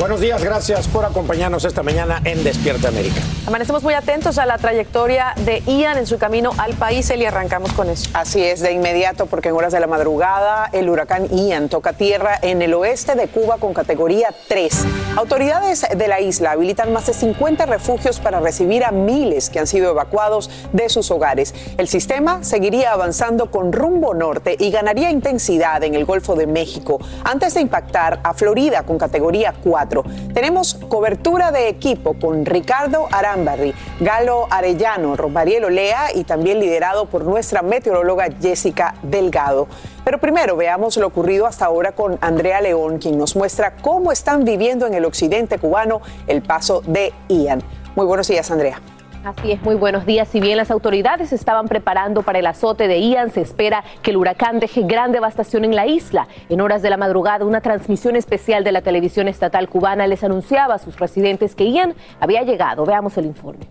Buenos días, gracias por acompañarnos esta mañana en Despierta América. Amanecemos muy atentos a la trayectoria de Ian en su camino al país y arrancamos con eso. Así es, de inmediato, porque en horas de la madrugada el huracán Ian toca tierra en el oeste de Cuba con categoría 3. Autoridades de la isla habilitan más de 50 refugios para recibir a miles que han sido evacuados de sus hogares. El sistema seguiría avanzando con rumbo norte y ganaría intensidad en el Golfo de México antes de impactar a Florida con categoría 4. Tenemos cobertura de equipo con Ricardo Arambarri, Galo Arellano, Rosmariel Olea y también liderado por nuestra meteoróloga Jessica Delgado. Pero primero veamos lo ocurrido hasta ahora con Andrea León, quien nos muestra cómo están viviendo en el occidente cubano el paso de Ian. Muy buenos días, Andrea. Así es, muy buenos días. Si bien las autoridades estaban preparando para el azote de Ian, se espera que el huracán deje gran devastación en la isla. En horas de la madrugada, una transmisión especial de la televisión estatal cubana les anunciaba a sus residentes que Ian había llegado. Veamos el informe.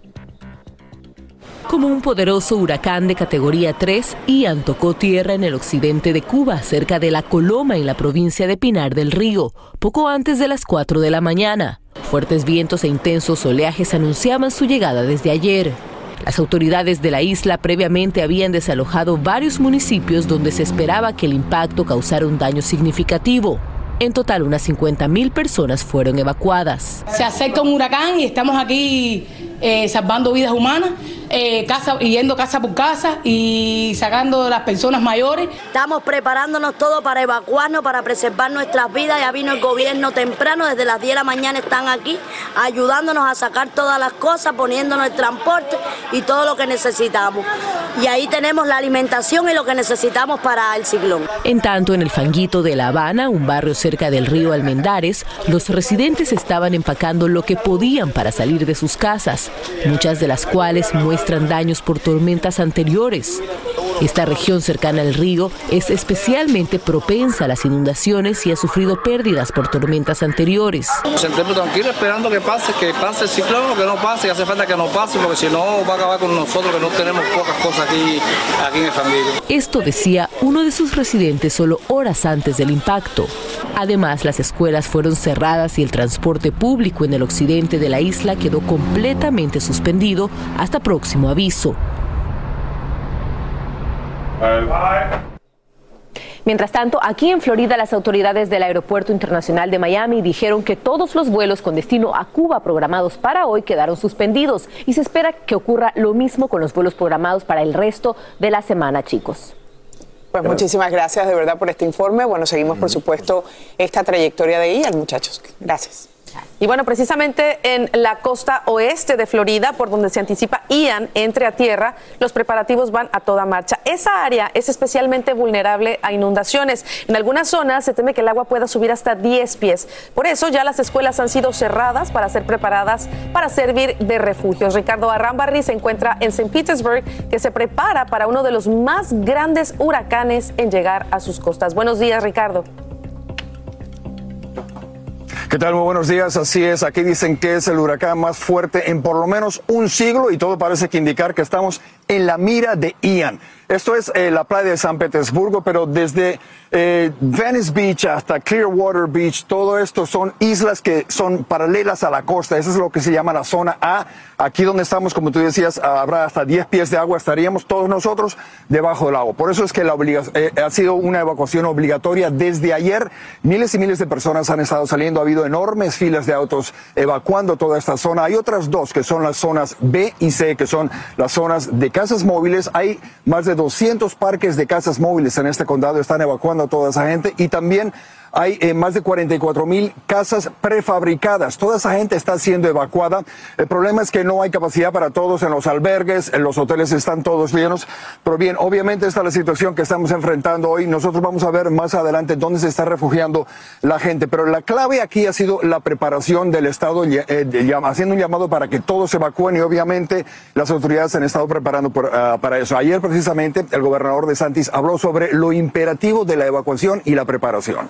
Como un poderoso huracán de categoría 3, Ian tocó tierra en el occidente de Cuba, cerca de La Coloma, en la provincia de Pinar del Río, poco antes de las 4 de la mañana. Fuertes vientos e intensos oleajes anunciaban su llegada desde ayer. Las autoridades de la isla previamente habían desalojado varios municipios donde se esperaba que el impacto causara un daño significativo. En total, unas 50.000 personas fueron evacuadas. Se acerca un huracán y estamos aquí eh, salvando vidas humanas eh, casa, yendo casa por casa y sacando a las personas mayores. Estamos preparándonos todo para evacuarnos, para preservar nuestras vidas. Ya vino el gobierno temprano, desde las 10 de la mañana están aquí ayudándonos a sacar todas las cosas, poniéndonos el transporte y todo lo que necesitamos. Y ahí tenemos la alimentación y lo que necesitamos para el ciclón. En tanto, en el Fanguito de La Habana, un barrio cerca del río Almendares, los residentes estaban empacando lo que podían para salir de sus casas, muchas de las cuales muestran daños por tormentas anteriores. Esta región cercana al río es especialmente propensa a las inundaciones y ha sufrido pérdidas por tormentas anteriores. Nos sentimos tranquilos esperando que pase, que pase el ciclón que no pase, hace falta que no pase, porque si no va a acabar con nosotros que no tenemos pocas cosas aquí, aquí en el familia. Esto decía uno de sus residentes solo horas antes del impacto. Además, las escuelas fueron cerradas y el transporte público en el occidente de la isla quedó completamente suspendido hasta próximo aviso. Mientras tanto, aquí en Florida, las autoridades del Aeropuerto Internacional de Miami dijeron que todos los vuelos con destino a Cuba programados para hoy quedaron suspendidos y se espera que ocurra lo mismo con los vuelos programados para el resto de la semana, chicos. Pues muchísimas gracias de verdad por este informe. Bueno, seguimos por supuesto esta trayectoria de IAN, muchachos. Gracias. Y bueno, precisamente en la costa oeste de Florida, por donde se anticipa Ian entre a tierra, los preparativos van a toda marcha. Esa área es especialmente vulnerable a inundaciones. En algunas zonas se teme que el agua pueda subir hasta 10 pies. Por eso ya las escuelas han sido cerradas para ser preparadas para servir de refugios. Ricardo Arrambarri se encuentra en St. Petersburg, que se prepara para uno de los más grandes huracanes en llegar a sus costas. Buenos días, Ricardo. ¿Qué tal? Muy buenos días. Así es, aquí dicen que es el huracán más fuerte en por lo menos un siglo y todo parece que indicar que estamos en la mira de Ian. Esto es eh, la playa de San Petersburgo, pero desde eh, Venice Beach hasta Clearwater Beach, todo esto son islas que son paralelas a la costa. Eso es lo que se llama la zona A. Aquí donde estamos, como tú decías, habrá hasta 10 pies de agua. Estaríamos todos nosotros debajo del agua. Por eso es que la eh, ha sido una evacuación obligatoria desde ayer. Miles y miles de personas han estado saliendo. Ha habido enormes filas de autos evacuando toda esta zona. Hay otras dos que son las zonas B y C, que son las zonas de casas móviles. Hay más de 200 parques de casas móviles en este condado. Están evacuando a toda esa gente. Y también hay eh, más de 44 mil casas prefabricadas. Toda esa gente está siendo evacuada. El problema es que no hay capacidad para todos en los albergues, en los hoteles están todos llenos. Pero bien, obviamente esta es la situación que estamos enfrentando hoy. Nosotros vamos a ver más adelante dónde se está refugiando la gente. Pero la clave aquí ha sido la preparación del Estado, eh, haciendo un llamado para que todos se evacúen y obviamente las autoridades han estado preparando preparando ah, para eso. Ayer precisamente el gobernador de Santis habló sobre lo imperativo de la evacuación y la preparación.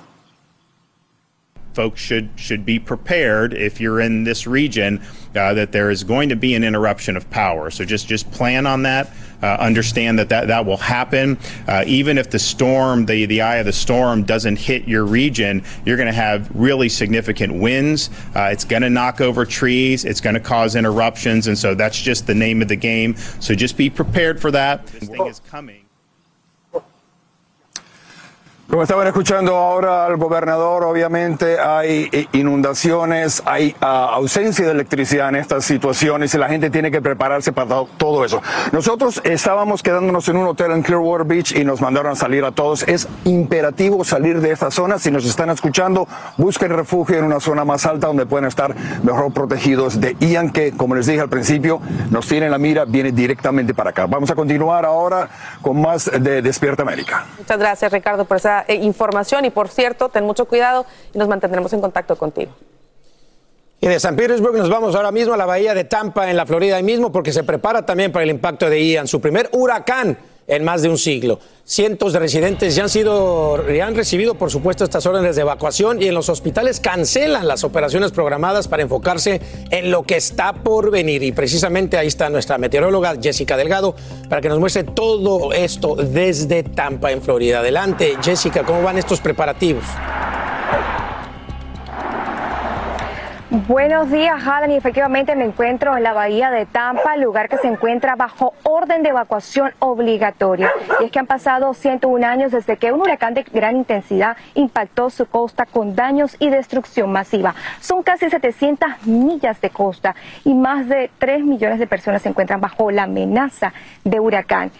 Folks should should be prepared if you're in this region uh, that there is going to be an interruption of power. So just just plan on that. Uh, understand that, that that will happen. Uh, even if the storm, the the eye of the storm, doesn't hit your region, you're going to have really significant winds. Uh, it's going to knock over trees. It's going to cause interruptions, and so that's just the name of the game. So just be prepared for that. This thing is coming. Como estaban escuchando ahora al gobernador, obviamente hay eh, inundaciones, hay ah, ausencia de electricidad en estas situaciones y la gente tiene que prepararse para todo eso. Nosotros estábamos quedándonos en un hotel en Clearwater Beach y nos mandaron salir a todos. Es imperativo salir de esta zona. Si nos están escuchando, busquen refugio en una zona más alta donde pueden estar mejor protegidos de Ian, que como les dije al principio, nos tiene en la mira, viene directamente para acá. Vamos a continuar ahora con más de Despierta América. Muchas gracias, Ricardo, por esa eh, información. Y por cierto, ten mucho cuidado y nos mantendremos en contacto contigo. Y de San Petersburg nos vamos ahora mismo a la bahía de Tampa, en la Florida, ahí mismo, porque se prepara también para el impacto de Ian, su primer huracán en más de un siglo. Cientos de residentes ya han sido, ya han recibido, por supuesto, estas órdenes de evacuación y en los hospitales cancelan las operaciones programadas para enfocarse en lo que está por venir. Y precisamente ahí está nuestra meteoróloga Jessica Delgado para que nos muestre todo esto desde Tampa, en Florida. Adelante, Jessica, ¿cómo van estos preparativos? Buenos días, Alan. Y efectivamente me encuentro en la bahía de Tampa, lugar que se encuentra bajo orden de evacuación obligatoria. Y es que han pasado 101 años desde que un huracán de gran intensidad impactó su costa con daños y destrucción masiva. Son casi 700 millas de costa y más de 3 millones de personas se encuentran bajo la amenaza de huracán.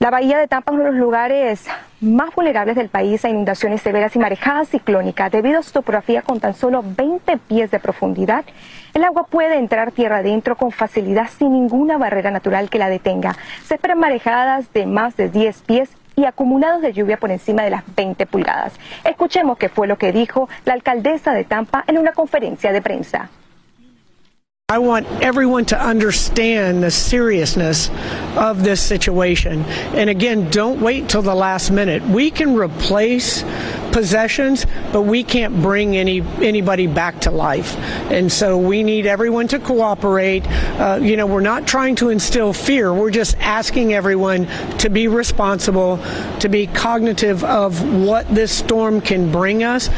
La bahía de Tampa es uno de los lugares más vulnerables del país a inundaciones severas y marejadas ciclónicas. Debido a su topografía con tan solo 20 pies de profundidad, el agua puede entrar tierra adentro con facilidad sin ninguna barrera natural que la detenga. Se esperan marejadas de más de 10 pies y acumulados de lluvia por encima de las 20 pulgadas. Escuchemos qué fue lo que dijo la alcaldesa de Tampa en una conferencia de prensa. I want everyone to understand the seriousness of this situation. And again, don't wait till the last minute. We can replace possessions, but we can't bring any anybody back to life. And so we need everyone to cooperate. Uh, you know, we're not trying to instill fear. We're just asking everyone to be responsible, to be cognitive of what this storm can bring us.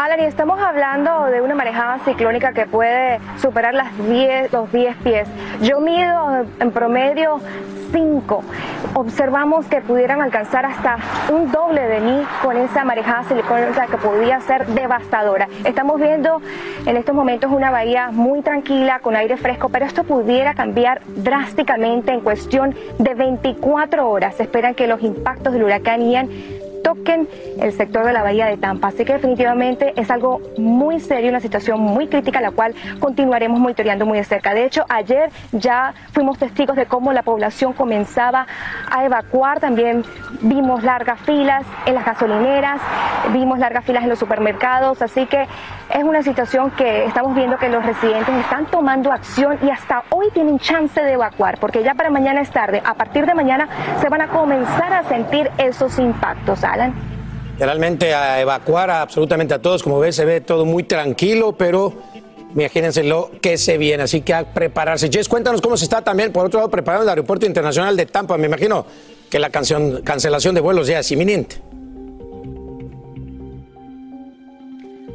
Alan, y estamos hablando de una marejada ciclónica que puede superar las 10, los 10 pies. Yo mido en promedio 5. Observamos que pudieran alcanzar hasta un doble de mí con esa marejada ciclónica que podía ser devastadora. Estamos viendo en estos momentos una bahía muy tranquila, con aire fresco, pero esto pudiera cambiar drásticamente en cuestión de 24 horas. Se esperan que los impactos del huracán Ian toquen el sector de la bahía de Tampa. Así que definitivamente es algo muy serio, una situación muy crítica, la cual continuaremos monitoreando muy de cerca. De hecho, ayer ya fuimos testigos de cómo la población comenzaba a evacuar. También vimos largas filas en las gasolineras, vimos largas filas en los supermercados. Así que es una situación que estamos viendo que los residentes están tomando acción y hasta hoy tienen chance de evacuar, porque ya para mañana es tarde. A partir de mañana se van a comenzar a sentir esos impactos. Alan. Realmente a evacuar a absolutamente a todos. Como ves, se ve todo muy tranquilo, pero imagínense lo que se viene. Así que a prepararse. Jess, cuéntanos cómo se está también, por otro lado, preparando el Aeropuerto Internacional de Tampa. Me imagino que la cancelación de vuelos ya es inminente.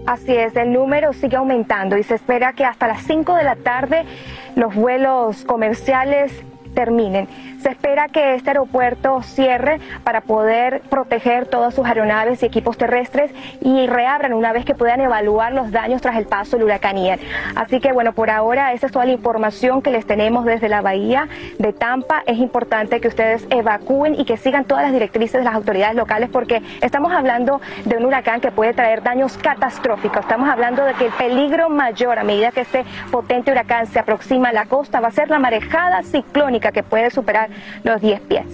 Así es, el número sigue aumentando y se espera que hasta las 5 de la tarde los vuelos comerciales terminen. Se espera que este aeropuerto cierre para poder proteger todas sus aeronaves y equipos terrestres y reabran una vez que puedan evaluar los daños tras el paso del huracán Ian. Así que bueno, por ahora esa es toda la información que les tenemos desde la bahía de Tampa. Es importante que ustedes evacúen y que sigan todas las directrices de las autoridades locales porque estamos hablando de un huracán que puede traer daños catastróficos. Estamos hablando de que el peligro mayor a medida que este potente huracán se aproxima a la costa va a ser la marejada ciclónica que puede superar los 10 pies.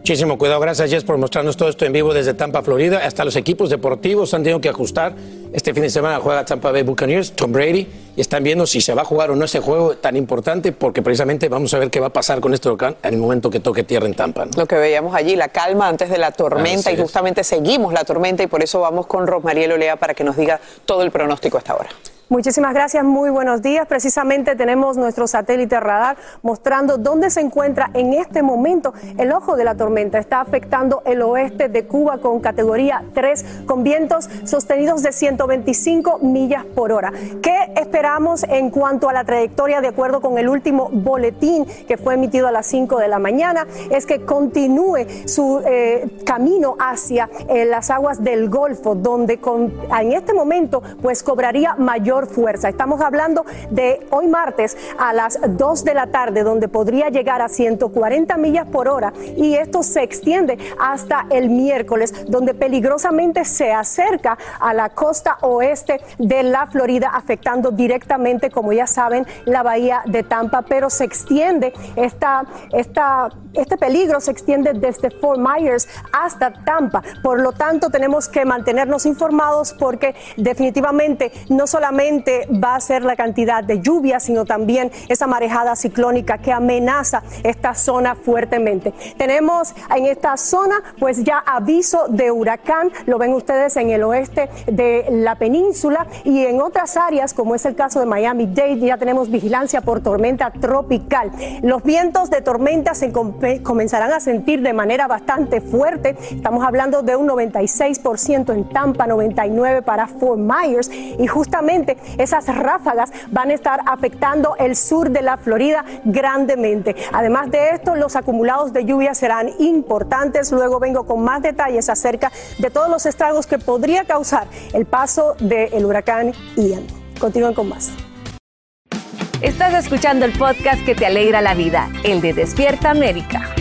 Muchísimo cuidado, gracias Jess por mostrarnos todo esto en vivo desde Tampa, Florida. Hasta los equipos deportivos han tenido que ajustar Este fin de semana juega Tampa Bay Buccaneers, Tom Brady, y están viendo si se va a jugar o no ese juego tan importante, porque precisamente vamos a ver qué va a pasar con este huracán en el momento que toque tierra en Tampa. ¿no? Lo que veíamos allí, la calma antes de la tormenta, Así y es. justamente seguimos la tormenta, y por eso vamos con Rosmariel Olea para que nos diga todo el pronóstico hasta ahora. Muchísimas gracias, muy buenos días. Precisamente tenemos nuestro satélite radar mostrando dónde se encuentra en este momento el ojo de la tormenta. Está afectando el oeste de Cuba con categoría 3, con vientos sostenidos de 125 millas por hora. ¿Qué esperamos en cuanto a la trayectoria de acuerdo con el último boletín que fue emitido a las 5 de la mañana? Es que continúe su eh, camino hacia eh, las aguas del Golfo, donde con- en este momento pues cobraría mayor fuerza. Estamos hablando de hoy martes a las 2 de la tarde, donde podría llegar a 140 millas por hora y esto se extiende hasta el miércoles, donde peligrosamente se acerca a la costa oeste de la Florida, afectando directamente, como ya saben, la bahía de Tampa, pero se extiende esta, esta, este peligro se extiende desde Fort Myers hasta Tampa. Por lo tanto, tenemos que mantenernos informados porque definitivamente no solamente va a ser la cantidad de lluvia, sino también esa marejada ciclónica que amenaza esta zona fuertemente. Tenemos en esta zona pues ya aviso de huracán, lo ven ustedes en el oeste de la península y en otras áreas como es el caso de Miami Dade ya tenemos vigilancia por tormenta tropical. Los vientos de tormenta se com- comenzarán a sentir de manera bastante fuerte. Estamos hablando de un 96% en Tampa, 99 para Fort Myers y justamente esas ráfagas van a estar afectando el sur de la Florida grandemente. Además de esto, los acumulados de lluvia serán importantes. Luego vengo con más detalles acerca de todos los estragos que podría causar el paso del huracán Ian. Continúen con más. Estás escuchando el podcast que te alegra la vida, el de Despierta América.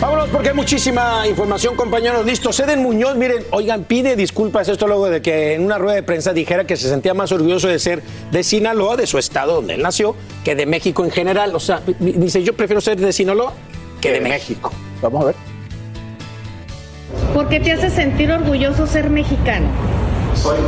Vámonos porque hay muchísima información, compañeros. Listo. Seden Muñoz, miren, oigan, pide disculpas esto luego de que en una rueda de prensa dijera que se sentía más orgulloso de ser de Sinaloa, de su estado donde él nació, que de México en general. O sea, dice, yo prefiero ser de Sinaloa que de México. Vamos a ver. ¿Por qué te hace sentir orgulloso ser mexicano? Soy,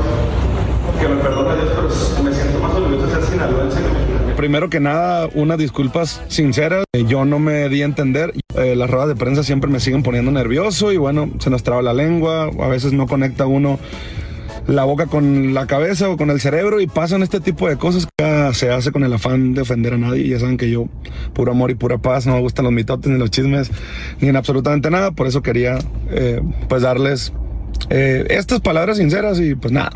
que me perdone Dios, pero me siento más orgulloso de ser sinaloense que mexicano. Primero que nada, unas disculpas sinceras. Eh, Yo no me di a entender. Eh, las ruedas de prensa siempre me siguen poniendo nervioso y bueno, se nos traba la lengua. A veces no conecta uno la boca con la cabeza o con el cerebro y pasan este tipo de cosas que se hace con el afán de ofender a nadie. Ya saben que yo, puro amor y pura paz, no me gustan los mitotes ni los chismes ni en absolutamente nada. Por eso quería eh, pues darles eh, estas palabras sinceras y pues nada.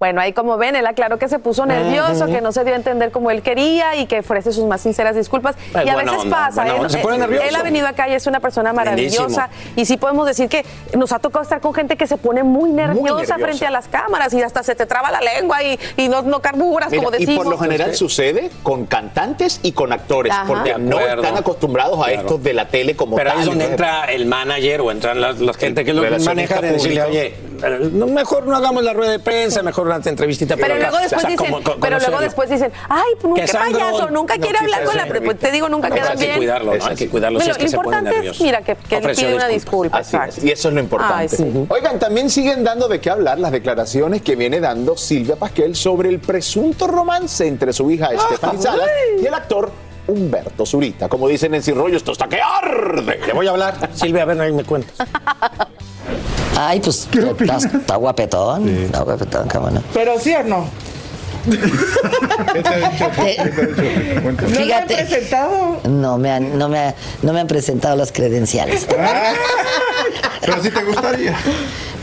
Bueno, ahí como ven, él aclaró que se puso nervioso, que no se dio a entender como él quería y que ofrece sus más sinceras disculpas. Ay, y a veces onda, pasa, buena él, onda. Se pone él- nervioso. él ha venido acá y es una persona maravillosa. Y sí podemos decir que nos ha tocado estar con gente que se pone muy nerviosa, nerviosa. frente a las cámaras y hasta se te traba la lengua y, y no, no carburas, Mira, como y decimos. por lo general sucede con cantantes y con actores, Ajá. porque no están acostumbrados a Claro. esto de la tele como Pero tal. ahí es donde entra el manager o entran las, las gente que lo maneja de decirle, oye, no, mejor no hagamos la rueda de prensa, mejor una entrevistita. Pero acá". luego después O sea, dicen, como- pero luego después dicen, ay, pues, Que qué payaso, nunca no quiere hablar con la Te digo, nunca No, queda hay que bien. cuidarlo, ¿no? Hay que cuidarlo si Lo, es que lo se pone importante es, nervioso. mira, que, que pide una disculpa. Así es, y eso es lo importante. Ay, sí. Oigan, también siguen dando de qué hablar las declaraciones que viene dando Silvia Pasquel sobre el presunto romance entre su hija Stephanie Salas y el actor Humberto Zurita. Como dicen en Sin Rollo, esto está que arde. Le voy a hablar. Silvia, a ver, ahí me cuentas. Ay, pues está, está guapetón. Está guapetón, no. Pero sí o no. ¿No lo han Fíjate. presentado? No me han, no me, ha- no me han presentado las credenciales. Pero sí te gustaría.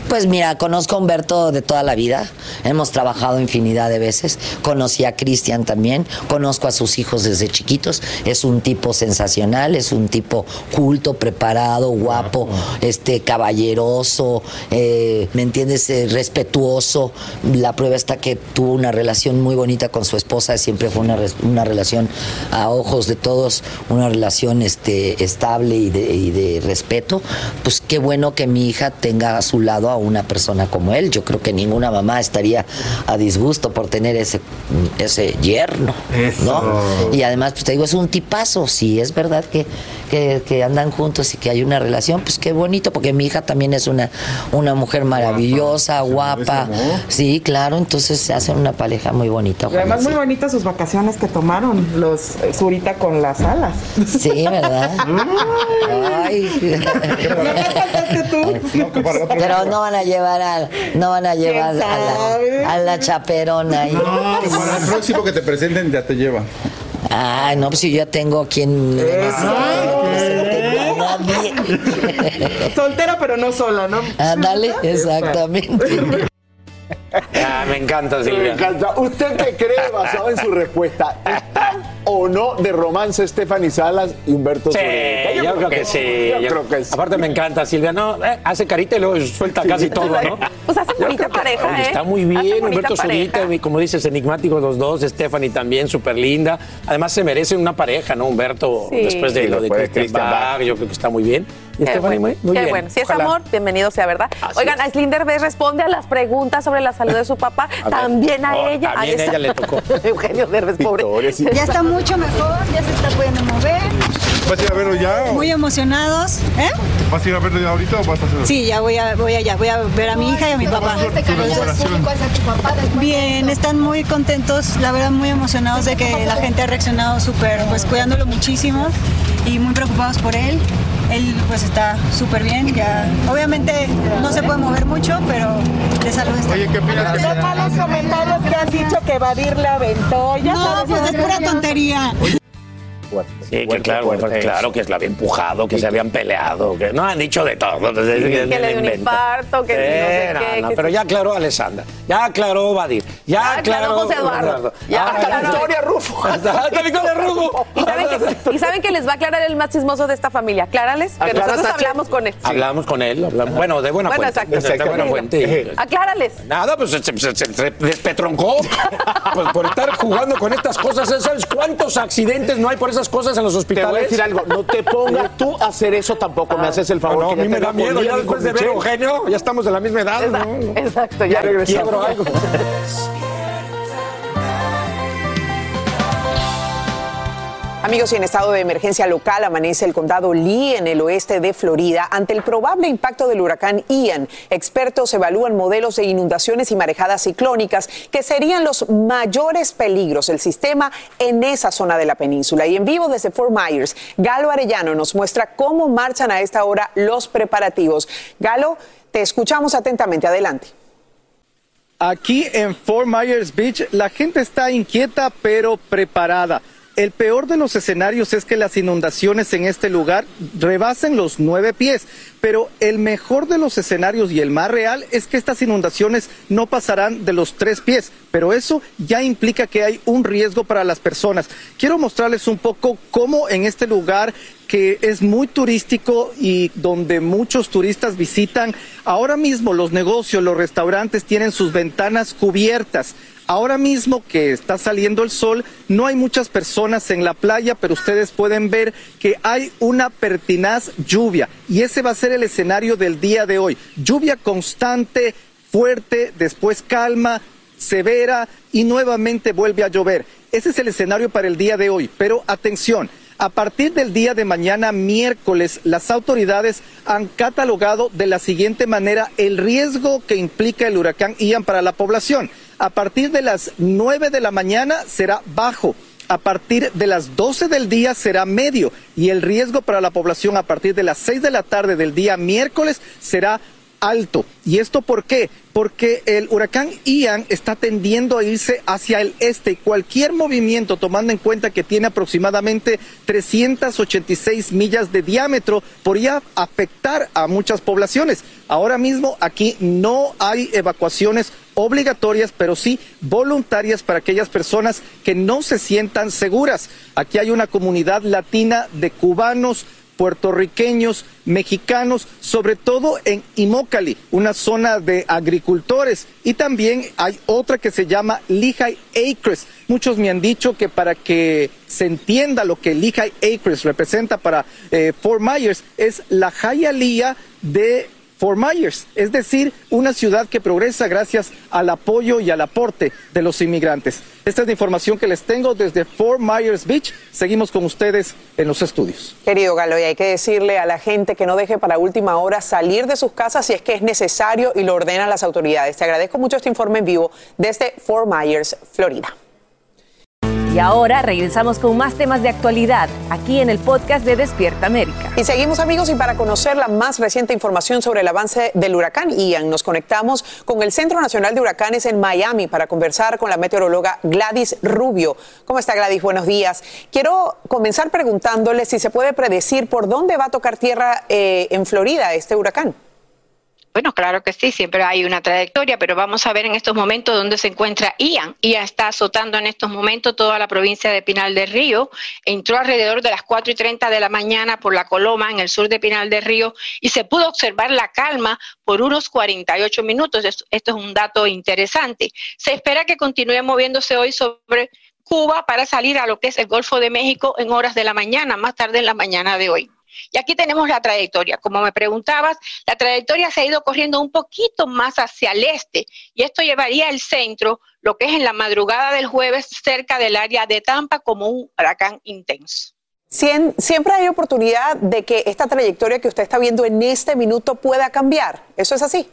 Pues mira, conozco a Humberto de toda la vida, hemos trabajado infinidad de veces, conocí a Cristian también, conozco a sus hijos desde chiquitos, es un tipo sensacional, es un tipo culto, preparado, guapo, este caballeroso, eh, ¿me entiendes? Eh, respetuoso. La prueba está que tuvo una relación muy bonita con su esposa, siempre fue una, una relación a ojos de todos, una relación este, estable y de, y de respeto. Pues qué bueno que mi hija tenga a su lado a una persona como él. Yo creo que ninguna mamá estaría a disgusto por tener ese, ese yerno, ¿no? Y además, pues te digo, es un tipazo. Si es verdad que, que, que andan juntos y que hay una relación, pues qué bonito, porque mi hija también es una, una mujer maravillosa, guapa. Sí, claro, entonces se hacen una pareja muy bonita. Y además muy bonitas sus vacaciones que tomaron los eh, Zurita con las alas. Sí, ¿verdad? Ay. Pero no van a llevar al, no van a llevar a la, a la chaperona ahí. No, para el próximo que te presenten ya te lleva. Ay, no, pues si yo ya tengo quien Soltera pero no sola, ¿no? Ándale, exactamente. Ah, me encanta, Silvia. Me encanta. ¿Usted qué cree basado en su respuesta? ¿Están o no de romance Stephanie Salas y Humberto Sí, yo, creo que sí. Yo Yo- creo que sí. Aparte me encanta, Silvia. No, eh, hace carita y luego suelta casi todo, ¿no? Pues hacen bonita pareja, ¿eh? Está muy bien, Humberto. Zurita, y como dices, enigmáticos los dos, Stephanie también, súper linda. Además se merecen una pareja, ¿no? Humberto, Sí. después de Sí, lo de Christian Bach, yo creo que está muy bien. Y Qué bueno, muy, muy qué bien. bueno. Si es amor, bienvenido sea, ¿verdad? Así Oigan, es. Aislinn Derbez responde a las preguntas sobre la salud de su papá. A también a Oh, ella. también está. ella le tocó. Eugenio Derbez, pobre. Ya está mucho mejor, ya se está pudiendo mover. ¿Vas a ir a verlo ya? o- Muy emocionados. ¿Eh? ¿Vas a ir a verlo ya ahorita o vas a hacer? Sí, ya voy a, voy allá, voy a ver a mi hija y a mi papá. Bien, están muy contentos, la verdad muy emocionados de que la gente ha reaccionado súper, pues cuidándolo muchísimo y muy preocupados por él. Él pues está súper bien, ya obviamente no se puede mover mucho, pero de salud está Oye, ¿qué opinas que Los malos comentarios que han dicho que Badir le aventó. Ya No, sabes, pues es pura tontería. Sí, que claro, claro que la había empujado, que se habían peleado, que no han dicho de todo. entonces, Que le dio un inventa. infarto, que Sí, no sé no, qué. no, que pero sí. ya aclaró Alessandra, ya aclaró Badir, ya, Ya aclaró José Eduardo, ya Ah, aclaró. Victoria Rufo. Hasta Victoria Rufo. ¿Y saben, que, y saben que les va a aclarar el más chismoso de esta familia. Aclárales, que Aclara, nosotros hablamos con él. Hablamos con él, hablamos, bueno, de buena Bueno, fuente. exacto. De buena fuente. Aclárales. Nada, pues se, se- se- se despetroncó pues, por estar jugando con estas cosas. ¿Sabes cuántos accidentes no hay por esas cosas en los Te hospitales? voy a decir algo, no te pongas tú a hacer eso tampoco, me haces el favor. No, que a mí me te da miedo, ya después de ver. Eugenio, ya estamos de la misma edad. ¿no? Exacto, Ya ya. quiebro Amigos, y en estado de emergencia local amanece el condado Lee en el oeste de Florida ante el probable impacto del huracán Ian. Expertos evalúan modelos de inundaciones y marejadas ciclónicas que serían los mayores peligros del sistema en esa zona de la península. Y en vivo desde Fort Myers, Galo Arellano nos muestra cómo marchan a esta hora los preparativos. Galo, te escuchamos atentamente. Adelante. Aquí en Fort Myers Beach la gente está inquieta pero preparada. El peor de los escenarios es que las inundaciones en este lugar rebasen los nueve pies, pero el mejor de los escenarios y el más real es que estas inundaciones no pasarán de los tres pies, pero eso ya implica que hay un riesgo para las personas. Quiero mostrarles un poco cómo en este lugar que es muy turístico y donde muchos turistas visitan, ahora mismo los negocios, los restaurantes tienen sus ventanas cubiertas. Ahora mismo que está saliendo el sol, no hay muchas personas en la playa, pero ustedes pueden ver que hay una pertinaz lluvia y ese va a ser el escenario del día de hoy. Lluvia constante, fuerte, después calma, severa y nuevamente vuelve a llover. Ese es el escenario para el día de hoy, pero atención. A partir del día de mañana, miércoles, las autoridades han catalogado de la siguiente manera el riesgo que implica el huracán Ian para la población. A partir de las 9 de la mañana será bajo. A partir de las 12 del día será medio y el riesgo para la población a partir de las 6 de la tarde del día miércoles será alto. ¿Y esto por qué? Porque el huracán Ian está tendiendo a irse hacia el este y cualquier movimiento, tomando en cuenta que tiene aproximadamente 386 millas de diámetro, podría afectar a muchas poblaciones. Ahora mismo aquí no hay evacuaciones obligatorias, pero sí voluntarias para aquellas personas que no se sientan seguras. Aquí hay una comunidad latina de cubanos, puertorriqueños, mexicanos, sobre todo en Imócali, una zona de agricultores. Y también hay otra que se llama Lehigh Acres. Muchos me han dicho que para que se entienda lo que Lehigh Acres representa para eh, Fort Myers, es la Hialeah de Fort Myers, es decir, una ciudad que progresa gracias al apoyo y al aporte de los inmigrantes. Esta es la información que les tengo desde Fort Myers Beach. Seguimos con ustedes en los estudios. Querido Galo, y hay que decirle a la gente que no deje para última hora salir de sus casas si es que es necesario y lo ordenan las autoridades. Te agradezco mucho este informe en vivo desde Fort Myers, Florida. Y ahora regresamos con más temas de actualidad aquí en el podcast de Despierta América. Y seguimos amigos y para conocer la más reciente información sobre el avance del huracán Ian, nos conectamos con el Centro Nacional de Huracanes en Miami para conversar con la meteoróloga Gladys Rubio. ¿Cómo está Gladys? Buenos días. Quiero comenzar preguntándole si se puede predecir por dónde va a tocar tierra eh, en Florida este huracán. Bueno, claro que sí, siempre hay una trayectoria, pero vamos a ver en estos momentos dónde se encuentra Ian. Ian está azotando en estos momentos toda la provincia de Pinal del Río. Entró alrededor de las 4 y 30 de la mañana por la Coloma, en el sur de Pinal del Río, y se pudo observar la calma por unos 48 minutos. Esto es un dato interesante. Se espera que continúe moviéndose hoy sobre Cuba para salir a lo que es el Golfo de México en horas de la mañana, más tarde en la mañana de hoy. Y aquí tenemos la trayectoria. Como me preguntabas, la trayectoria se ha ido corriendo un poquito más hacia el este y esto llevaría el centro, lo que es en la madrugada del jueves, cerca del área de Tampa como un huracán intenso. Siempre hay oportunidad de que esta trayectoria que usted está viendo en este minuto pueda cambiar. ¿Eso es así?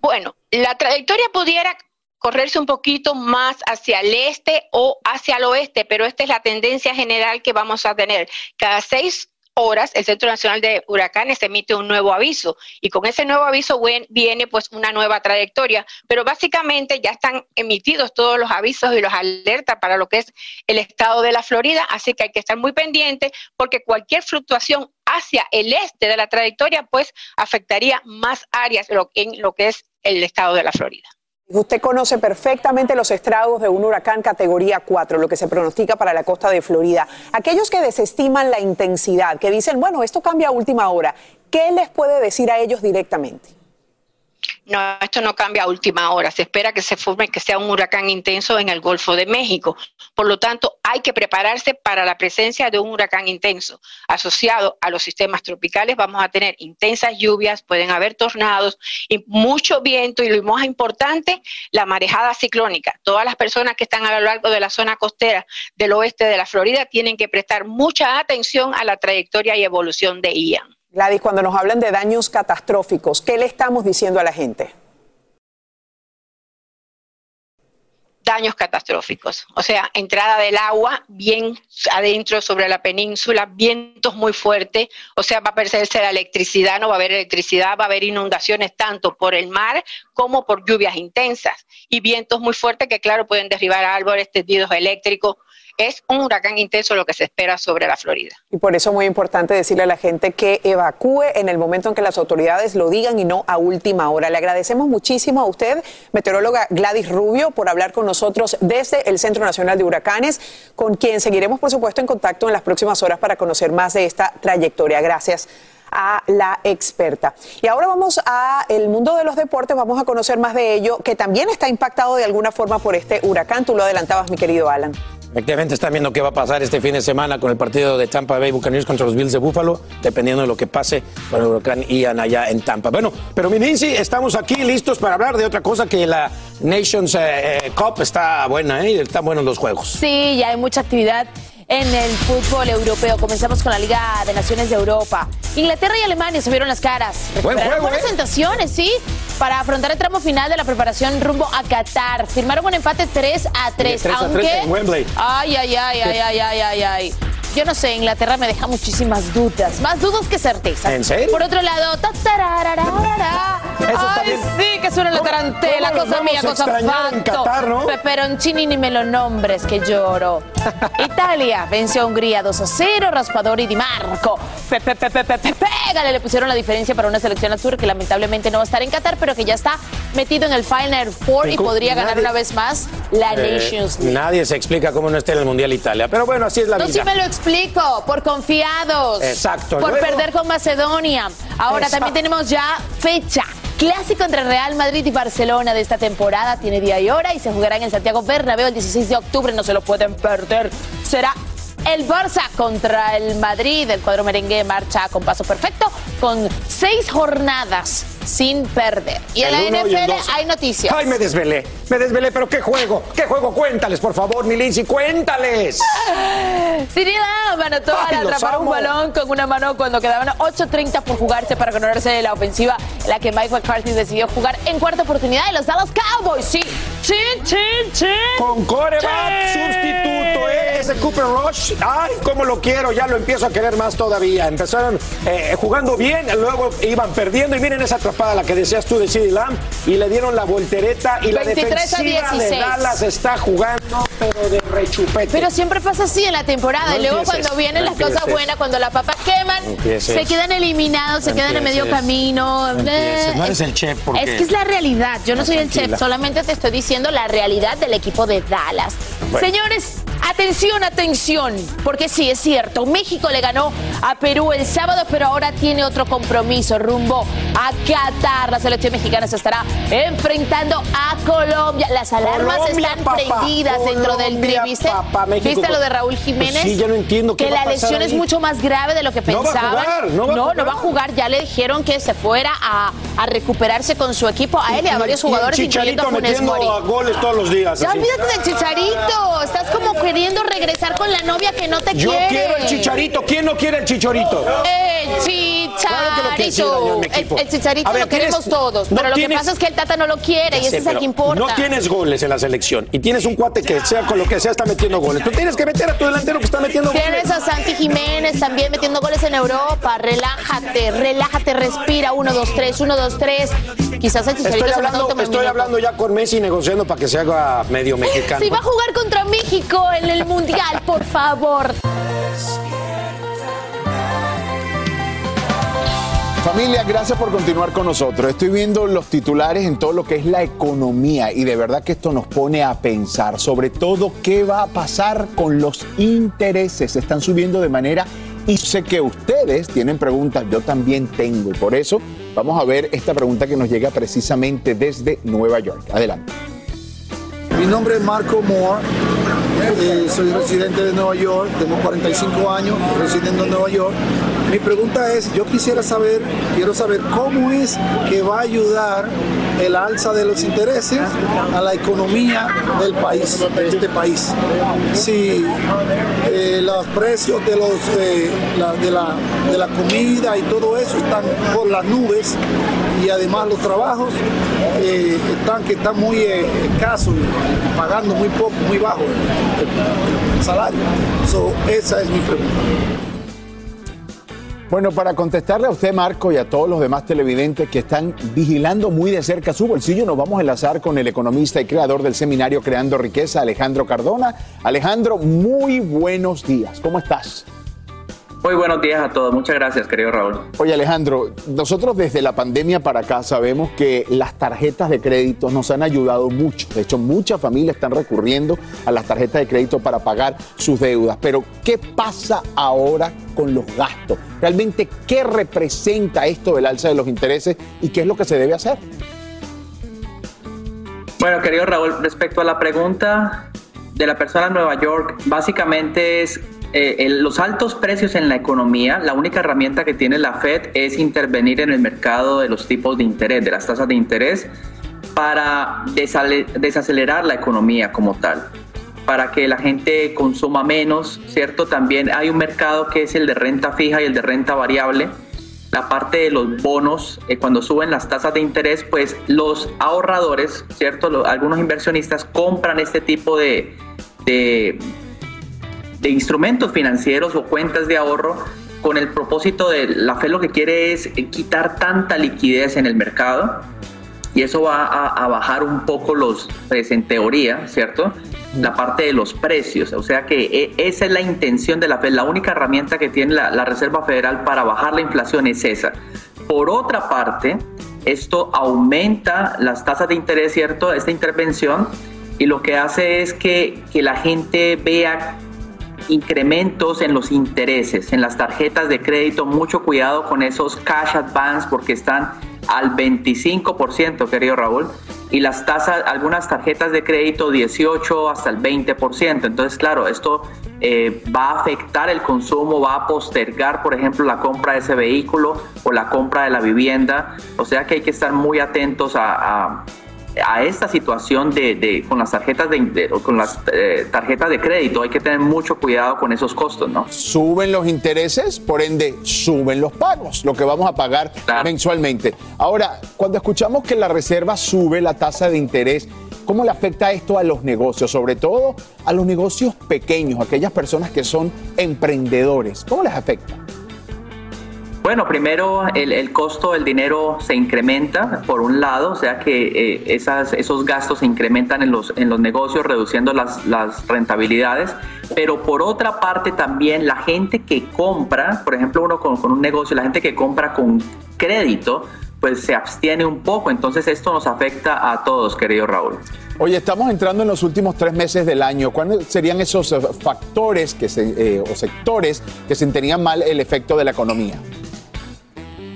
Bueno, la trayectoria pudiera correrse un poquito más hacia el este o hacia el oeste, pero esta es la tendencia general que vamos a tener. Cada seis horas el Centro Nacional de Huracanes emite un nuevo aviso. Y con ese nuevo aviso viene pues una nueva trayectoria, pero básicamente ya están emitidos todos los avisos y los alertas para lo que es el estado de la Florida, así que hay que estar muy pendiente porque cualquier fluctuación hacia el este de la trayectoria pues afectaría más áreas en lo que es el estado de la Florida. Usted conoce perfectamente los estragos de un huracán categoría 4, lo que se pronostica para la costa de Florida. Aquellos que desestiman la intensidad, que dicen, bueno, esto cambia a última hora, ¿qué les puede decir a ellos directamente? No, esto no cambia a última hora. Se espera que se forme, que sea un huracán intenso en el Golfo de México. Por lo tanto, hay que prepararse para la presencia de un huracán intenso. Asociado a los sistemas tropicales, vamos a tener intensas lluvias, pueden haber tornados y mucho viento. Y lo más importante, la marejada ciclónica. Todas las personas que están a lo largo de la zona costera del oeste de la Florida tienen que prestar mucha atención a la trayectoria y evolución de Ian. Gladys, cuando nos hablan de daños catastróficos, ¿qué le estamos diciendo a la gente? daños catastróficos, o sea, entrada del agua bien adentro sobre la península, vientos muy fuertes, o sea, va a perderse la electricidad, no va a haber electricidad, va a haber inundaciones tanto por el mar como por lluvias intensas. Y vientos muy fuertes que, claro, pueden derribar árboles, tendidos eléctricos, es un huracán intenso lo que se espera sobre la Florida. Y por eso es muy importante decirle a la gente que evacúe en el momento en que las autoridades lo digan y no a última hora. Le agradecemos muchísimo a usted, meteoróloga Gladys Rubio, por hablar con nosotros desde el Centro Nacional de Huracanes, con quien seguiremos, por supuesto, en contacto en las próximas horas para conocer más de esta trayectoria. Gracias a la experta. Y ahora vamos a el mundo de los deportes, vamos a conocer más de ello, que también está impactado de alguna forma por este huracán. Tú lo adelantabas, mi querido Alan. Efectivamente, están viendo qué va a pasar este fin de semana con el partido de Tampa Bay Buccaneers contra los Bills de Buffalo, dependiendo de lo que pase con el huracán Ian allá en Tampa. Bueno, pero mi Nancy, estamos aquí listos para hablar de otra cosa que la Nations eh, eh, Cup está buena, ¿eh? Están buenos los juegos. Sí, ya hay mucha actividad en el fútbol europeo. Comenzamos con la Liga de Naciones de Europa. Inglaterra y Alemania se vieron las caras. Recuperaron buenas presentaciones, ¿sí? Para afrontar el tramo final de la preparación rumbo a Qatar. Firmaron un empate 3 a 3. 3 a 3 en Wembley. Ay, ay, ay, ay, ay, ay, ay, ay. Yo no sé, Inglaterra me deja muchísimas dudas, más dudas que certezas. ¿En serio? Por otro lado, ta, Ay, sí, que suena la tarantela, cosa mía, cosa facto. ¿no? Peperoncini ni me lo nombres, que lloro. Italia venció a Hungría 2 a 0, Raspadori y Di Marco. Pepe, pepe, pepe, pégale, le pusieron la diferencia para una selección azul que lamentablemente no va a estar en Qatar, pero que ya está metido en el Final Four y podría ganar una vez más la Eh, Nations League. Nadie se explica cómo no está en el Mundial Italia. Pero bueno, así es la No, vida. sí me lo explico, por confiados. Exacto. Por Luego- perder con Macedonia. Ahora Exacto. también tenemos ya fecha. Clásico entre Real Madrid y Barcelona de esta temporada. Tiene día y hora y se jugará en el Santiago Bernabéu el 16 de octubre. No se lo pueden perder. Será el Barça contra el Madrid. El cuadro merengue marcha con paso perfecto con seis jornadas sin perder. Y en la El NFL hay noticias. Ay, me desvelé, me desvelé, pero qué juego, qué juego, cuéntales, por favor, mi Lindsay, cuéntales. Siri Lamb anotó Ay, al atrapar un balón con una mano cuando quedaban 8.30 por jugarse para ganarse de la ofensiva en la que Mike McCarthy decidió jugar en cuarta oportunidad de los Dallas Cowboys. Sí, chin, chin, chin. Con coreback sustituto, ¿eh? Ese Cooper Rush, ay, cómo lo quiero, ya lo empiezo a querer más todavía. Empezaron eh, jugando bien, luego iban perdiendo y miren esa atrapada, la que decías tú de CD Lamb, y le dieron la voltereta y la 23 a defensiva de 16. Dallas está jugando, pero de rechupete. Pero siempre pasa así en la temporada. No y luego empieces, cuando vienen no las cosas buenas, cuando las papas queman, No empieces. se quedan eliminados, se No quedan en medio camino. No. No eres el chef, porque- Es que es la realidad. Yo no, No, soy el chef, solamente te estoy diciendo la realidad del equipo de Dallas. Bueno. Señores, atención, atención, porque sí, es cierto, México le ganó a Perú el sábado, pero ahora tiene otro compromiso rumbo a Qatar. La selección mexicana se estará enfrentando a Colombia. Las alarmas Colombia, están papá, prendidas dentro del tri. ¿Viste? papá, México ¿Viste lo de Raúl Pues Jiménez? sí, ya no entiendo qué Que va a la lesión es mucho más grave de lo que No va a pensaban. jugar, no va a no, jugar. va a jugar. Ya le dijeron que se fuera a, a recuperarse con su equipo, a él y a varios Y el jugadores, incluyendo a Funes Mori. a goles todos los días. Ya así. olvídate del chicharito. Estás como queriendo regresar con la novia que no te Yo quiere. quiero el chicharito. ¿Quién no quiere el chicharito? El Claro que lo quiere, sí, dañó chicharito. el, chicharito ver, lo queremos todos. no pero lo que pasa es que el Tata no lo quiere y Ya eso sé, es el pero que importa. No tienes goles en la selección y tienes un cuate que sea con lo que sea está metiendo goles. Tú tienes que meter a tu delantero que está metiendo goles. Tienes a Santi Jiménez también metiendo goles en Europa. Relájate, relájate, respira. 1, 2, 3, 1, 2, 3. Quizás el chicharito Estoy hablando, estoy hablando ya con Messi negociando para que se haga medio mexicano. Si va a jugar contra México en el Mundial, por favor. Familia, gracias por continuar con nosotros. Estoy viendo los titulares en todo lo que es la economía y de verdad que esto nos pone a pensar sobre todo qué va a pasar con los intereses. Se están subiendo de manera y sé que ustedes tienen preguntas, yo también tengo y por eso vamos a ver esta pregunta que nos llega precisamente desde Nueva York. Adelante. Mi nombre es Marco Moore, eh, soy residente de Nueva York, tengo 45 años residiendo en Nueva York. Mi pregunta es, yo quisiera saber, quiero saber cómo es que va a ayudar el alza de los intereses a la economía del país, de este país. Si eh, los precios de, los, la, de, la, de la comida y todo eso están por las nubes y además los trabajos eh, están que están muy eh, escasos pagando muy poco, muy bajo el, salario. Esa es mi pregunta. Bueno, para contestarle a usted, Marco, y a todos los demás televidentes que están vigilando muy de cerca su bolsillo, nos vamos a enlazar con el economista y creador del seminario Creando Riqueza, Alejandro Cardona. Alejandro, muy buenos días. ¿Cómo estás? Muy buenos días a todos. Muchas gracias, querido Raúl. Oye, Alejandro, nosotros desde la pandemia para acá sabemos que las tarjetas de crédito nos han ayudado mucho. De hecho, muchas familias están recurriendo a las tarjetas de crédito para pagar sus deudas. Pero, ¿qué pasa ahora con los gastos? Realmente, ¿qué representa esto del alza de los intereses y qué es lo que se debe hacer? Bueno, querido Raúl, respecto a la pregunta de la persona en Nueva York, básicamente es eh, el- los altos precios en la economía. La única herramienta que tiene la Fed es intervenir en el mercado de los tipos de interés, de las tasas de interés, para desacelerar la economía como tal para que la gente consuma menos, ¿cierto? También hay un mercado que es el de renta fija y el de renta variable. La parte de los bonos, eh, cuando suben las tasas de interés, pues los ahorradores, ¿cierto? Lo- algunos inversionistas compran este tipo de, de, de instrumentos financieros o cuentas de ahorro con el propósito de la Fed lo que quiere es quitar tanta liquidez en el mercado y eso va a, a bajar un poco los, pues en teoría, ¿cierto? La parte de los precios, o sea que eh, esa es la intención de la Fed, la única herramienta que tiene la, la Reserva Federal para bajar la inflación es esa. Por otra parte, esto aumenta las tasas de interés, ¿cierto? Esta intervención y lo que hace es que, que la gente vea incrementos en los intereses, en las tarjetas de crédito, mucho cuidado con esos cash advance porque están al 25%, querido Raúl. y las tasas, algunas tarjetas de crédito 18 hasta el 20%. Entonces, claro, esto eh, va a afectar el consumo, va a postergar, por ejemplo, la compra de ese vehículo o la compra de la vivienda. O sea que hay que estar muy atentos a, a esta situación de, con las tarjetas de, con las eh, tarjetas de crédito hay que tener mucho cuidado con esos costos, ¿no? Suben los intereses, por ende suben los pagos, lo que vamos a pagar mensualmente. Ahora, cuando escuchamos que la reserva sube la tasa de interés, ¿cómo le afecta esto a los negocios, sobre todo a los negocios pequeños, aquellas personas que son emprendedores? ¿Cómo les afecta? Bueno, primero el, costo del dinero se incrementa por un lado, o sea que eh, esos gastos se incrementan en los, en los negocios reduciendo las, rentabilidades, pero por otra parte también la gente que compra, por ejemplo uno con, con un negocio, la gente que compra con crédito, pues se abstiene un poco, entonces esto nos afecta a todos, querido Raúl. Oye, estamos entrando en los últimos tres meses del año. ¿Cuáles serían esos eh, factores que se, eh, o sectores que sentirían mal el efecto de la economía?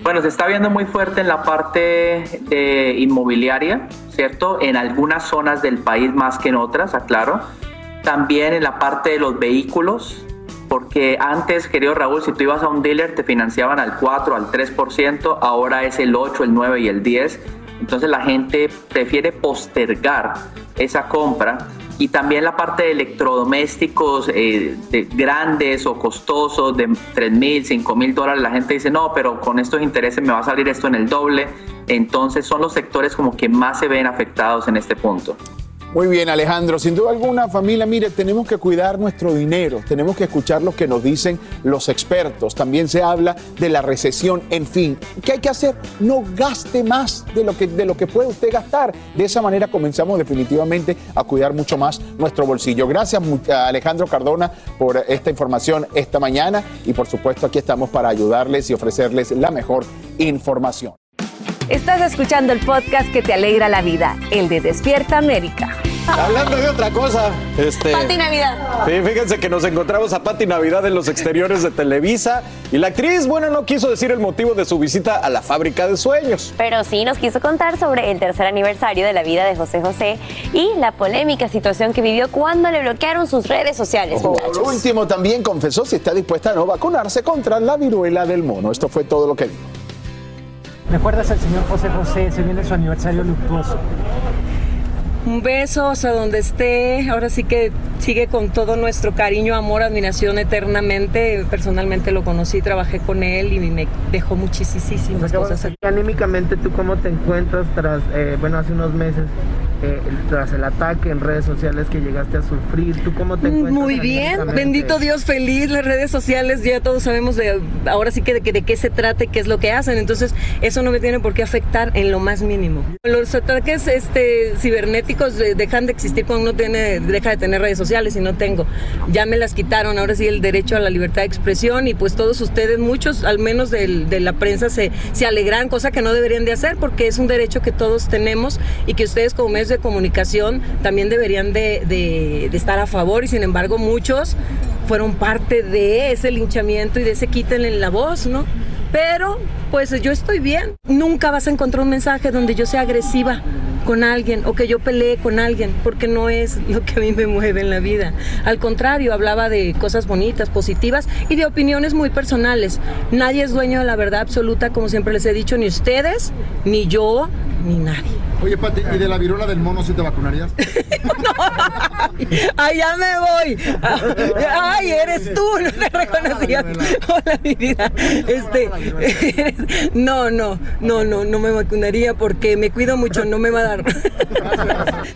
Bueno, se está viendo muy fuerte en la parte de inmobiliaria, ¿cierto? En algunas zonas del país más que en otras, aclaro. También en la parte de los vehículos, porque antes, querido Raúl, si tú ibas a un dealer te financiaban al 4, al 3%, ahora es el 8, el 9 y el 10. Entonces la gente prefiere postergar esa compra y también la parte de electrodomésticos eh, grandes o costosos de 3 mil, 5 mil dólares, la gente dice, no, pero con estos intereses me va a salir esto en el doble. Entonces son los sectores como que más se ven afectados en este punto. Muy bien, Alejandro. Sin duda alguna, familia, mire, tenemos que cuidar nuestro dinero, tenemos que escuchar lo que nos dicen los expertos. También se habla de la recesión. En fin, ¿qué hay que hacer? No gaste más de lo que, de lo que puede usted gastar. De esa manera comenzamos definitivamente a cuidar mucho más nuestro bolsillo. Gracias, Alejandro Cardona, por esta información esta mañana. Y por supuesto, aquí estamos para ayudarles y ofrecerles la mejor información. Estás escuchando el podcast que te alegra la vida, el de Despierta América. Hablando de otra cosa, este. Pati Navidad. Sí, fíjense que nos encontramos a Pati Navidad en los exteriores de Televisa y la actriz, bueno, no quiso decir el motivo de su visita a la fábrica de sueños. Pero sí nos quiso contar sobre el tercer aniversario de la vida de José José y la polémica situación que vivió cuando le bloquearon sus redes sociales. Por último, también confesó si está dispuesta a no vacunarse contra la viruela del mono. Esto fue todo lo que dijo. ¿Recuerdas al señor José José? Se viene su aniversario luctuoso. Un beso hasta donde esté. Ahora sí que sigue con todo nuestro cariño, amor, admiración eternamente. Personalmente lo conocí, trabajé con él y me dejó muchísimas cosas. Anímicamente, ¿tú cómo te encuentras tras, eh, bueno, hace unos meses, eh, tras el ataque en redes sociales que llegaste a sufrir? ¿Tú cómo te encuentras? Muy bien, bendito Dios, feliz. Las redes sociales ya todos sabemos de ahora sí que de, de qué se trata y qué es lo que hacen. Entonces, eso no me tiene por qué afectar en lo más mínimo. Los ataques este, cibernéticos dejan de existir cuando uno tiene, deja de tener redes sociales y no tengo. Ya me las quitaron, ahora sí el derecho a la libertad de expresión y pues todos ustedes, muchos al menos de, de la prensa se, se alegran, cosa que no deberían de hacer porque es un derecho que todos tenemos y que ustedes como medios de comunicación también deberían de, de, de estar a favor y sin embargo muchos fueron parte de ese linchamiento y de ese quítenle la voz, ¿no? Pero pues yo estoy bien. Nunca vas a encontrar un mensaje donde yo sea agresiva con alguien o que yo pelee con alguien, porque no es lo que a mí me mueve en la vida. Al contrario, hablaba de cosas bonitas, positivas y de opiniones muy personales. Nadie es dueño de la verdad absoluta, como siempre les he dicho, ni ustedes, ni yo, ni nadie. Oye, Pati, ¿y de la viruela del mono si te vacunarías? ¡Ay, ya me voy! ¡Ay, eres tú! No te reconocía. Hola, mi vida. Este, no, no, no, no, no me vacunaría porque me cuido mucho, no me va a dar.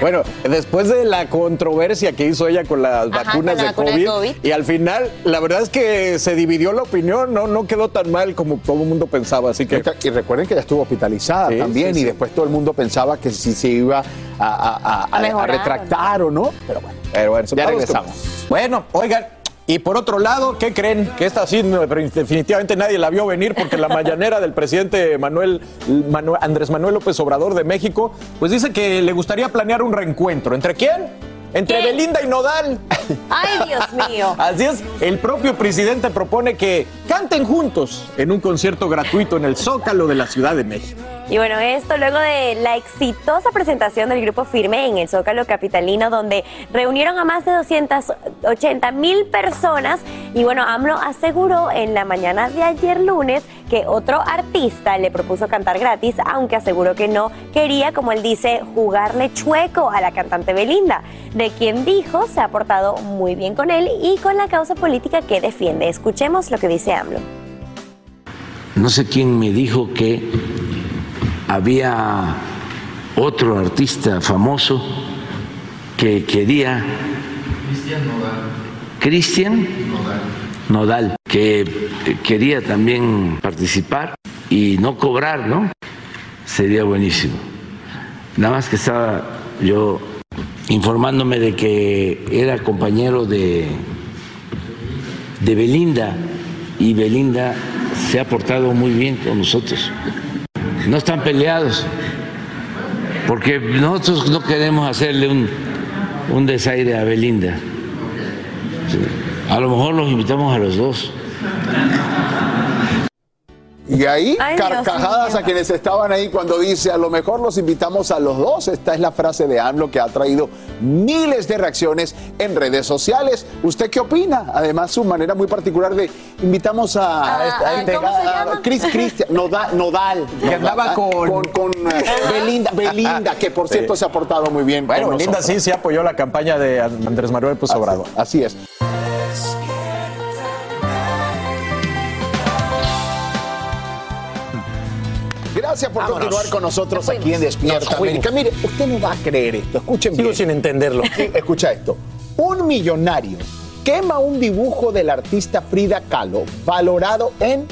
bueno, después de la controversia que hizo ella con las Ajá, vacunas con la de, vacuna COVID, de COVID. y al final, la verdad es que se dividió la opinión, no, no quedó tan mal como todo el mundo pensaba, así que... Y recuerden que ella estuvo hospitalizada Sí, también sí, y sí. después todo el mundo pensaba que si se iba a, a- a- a- a mejorar, retractar o no. Pero bueno, Pero bueno, ya regresamos. con- Bueno, oigan, y por otro lado, ¿qué creen? Que esta sí, definitivamente nadie la vio venir porque la mañanera del presidente Manuel- Andrés Manuel López Obrador de México, pues dice que le gustaría planear un reencuentro. ¿Entre quién? Entre Belinda y Nodal. Ay, Dios mío. Así es, el propio presidente propone que canten juntos en un concierto gratuito en el Zócalo de la Ciudad de México. Y bueno, esto luego de la exitosa presentación del grupo Firme en el Zócalo Capitalino, donde reunieron a más de 280 mil personas. Y bueno, AMLO aseguró en la mañana de ayer lunes que otro artista le propuso cantar gratis, aunque aseguró que no quería, como él dice, jugarle chueco a la cantante Belinda, de quien dijo se ha portado muy bien con él y con la causa política que defiende. Escuchemos lo que dice AMLO. No sé quién me dijo que había otro artista famoso que quería, Cristian Nodal, que quería también participar y no cobrar, ¿no? Sería buenísimo. Nada más que estaba yo informándome de que era compañero de, de Belinda y Belinda se ha portado muy bien con nosotros no están peleados, porque nosotros no queremos hacerle un, un desaire a Belinda. A lo mejor los invitamos a los dos. Y ahí, Ay, carcajadas a quienes estaban ahí cuando dice, a lo mejor los invitamos a los dos. Esta es la frase de AMLO que ha traído miles de reacciones en redes sociales. ¿Usted qué opina? Además, su manera muy particular de invitamos a, este- a este- a- a Chris Christian, Nodal, Nodal, Que andaba con- con, eh, Belinda, Belinda, que por cierto se ha portado muy bien. Bueno, Belinda nosotros. sí, sí apoyó la campaña de Andrés Manuel pues, Obrador. Así es. Gracias por Vámonos. continuar con nosotros aquí en Despierta. América. Mire, usted no va a creer esto. Escuchen Sigo bien. sin entenderlo. Sí, escucha esto. Un millonario quema un dibujo del artista Frida Kahlo valorado en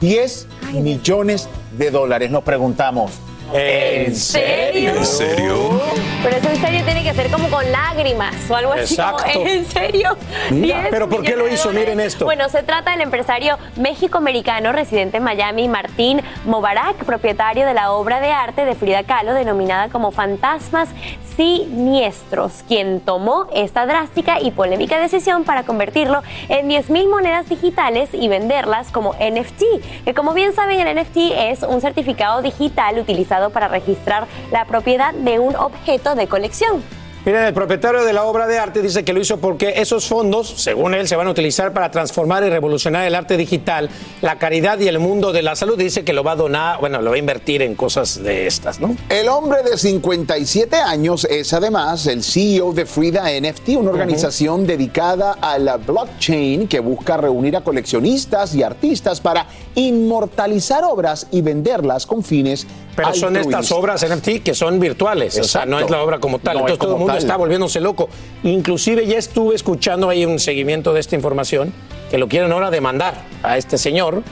10 millones de dólares. Nos preguntamos. ¿En serio? ¿En serio? Pero eso en serio tiene que ser como con lágrimas o algo así. como, Exacto. ¿En serio? Mira, 10 pero ¿por qué lo hizo? Miren esto. Bueno, se trata del empresario méxico-americano residente en Miami, Martín Mobarak, propietario de la obra de arte de Frida Kahlo denominada como Fantasmas Siniestros, quien tomó esta drástica y polémica decisión para convertirlo en 10.000 monedas digitales y venderlas como NFT, que como bien saben el NFT es un certificado digital utilizado para registrar la propiedad de un objeto de colección. Miren, el propietario de la obra de arte dice que lo hizo porque esos fondos, según él, se van a utilizar para transformar y revolucionar el arte digital, la caridad y el mundo de la salud. Dice que lo va a donar, bueno, lo va a invertir en cosas de estas, ¿no? El hombre de 57 años es además el CEO de Frida NFT, una organización dedicada a la blockchain que busca reunir a coleccionistas y artistas para inmortalizar obras y venderlas con fines Pero son estas obras NFT que son virtuales, o sea, no es la obra como tal. No Entonces todo el mundo tal. está volviéndose loco. Inclusive ya estuve escuchando ahí un seguimiento de esta información que lo quieren ahora demandar a este señor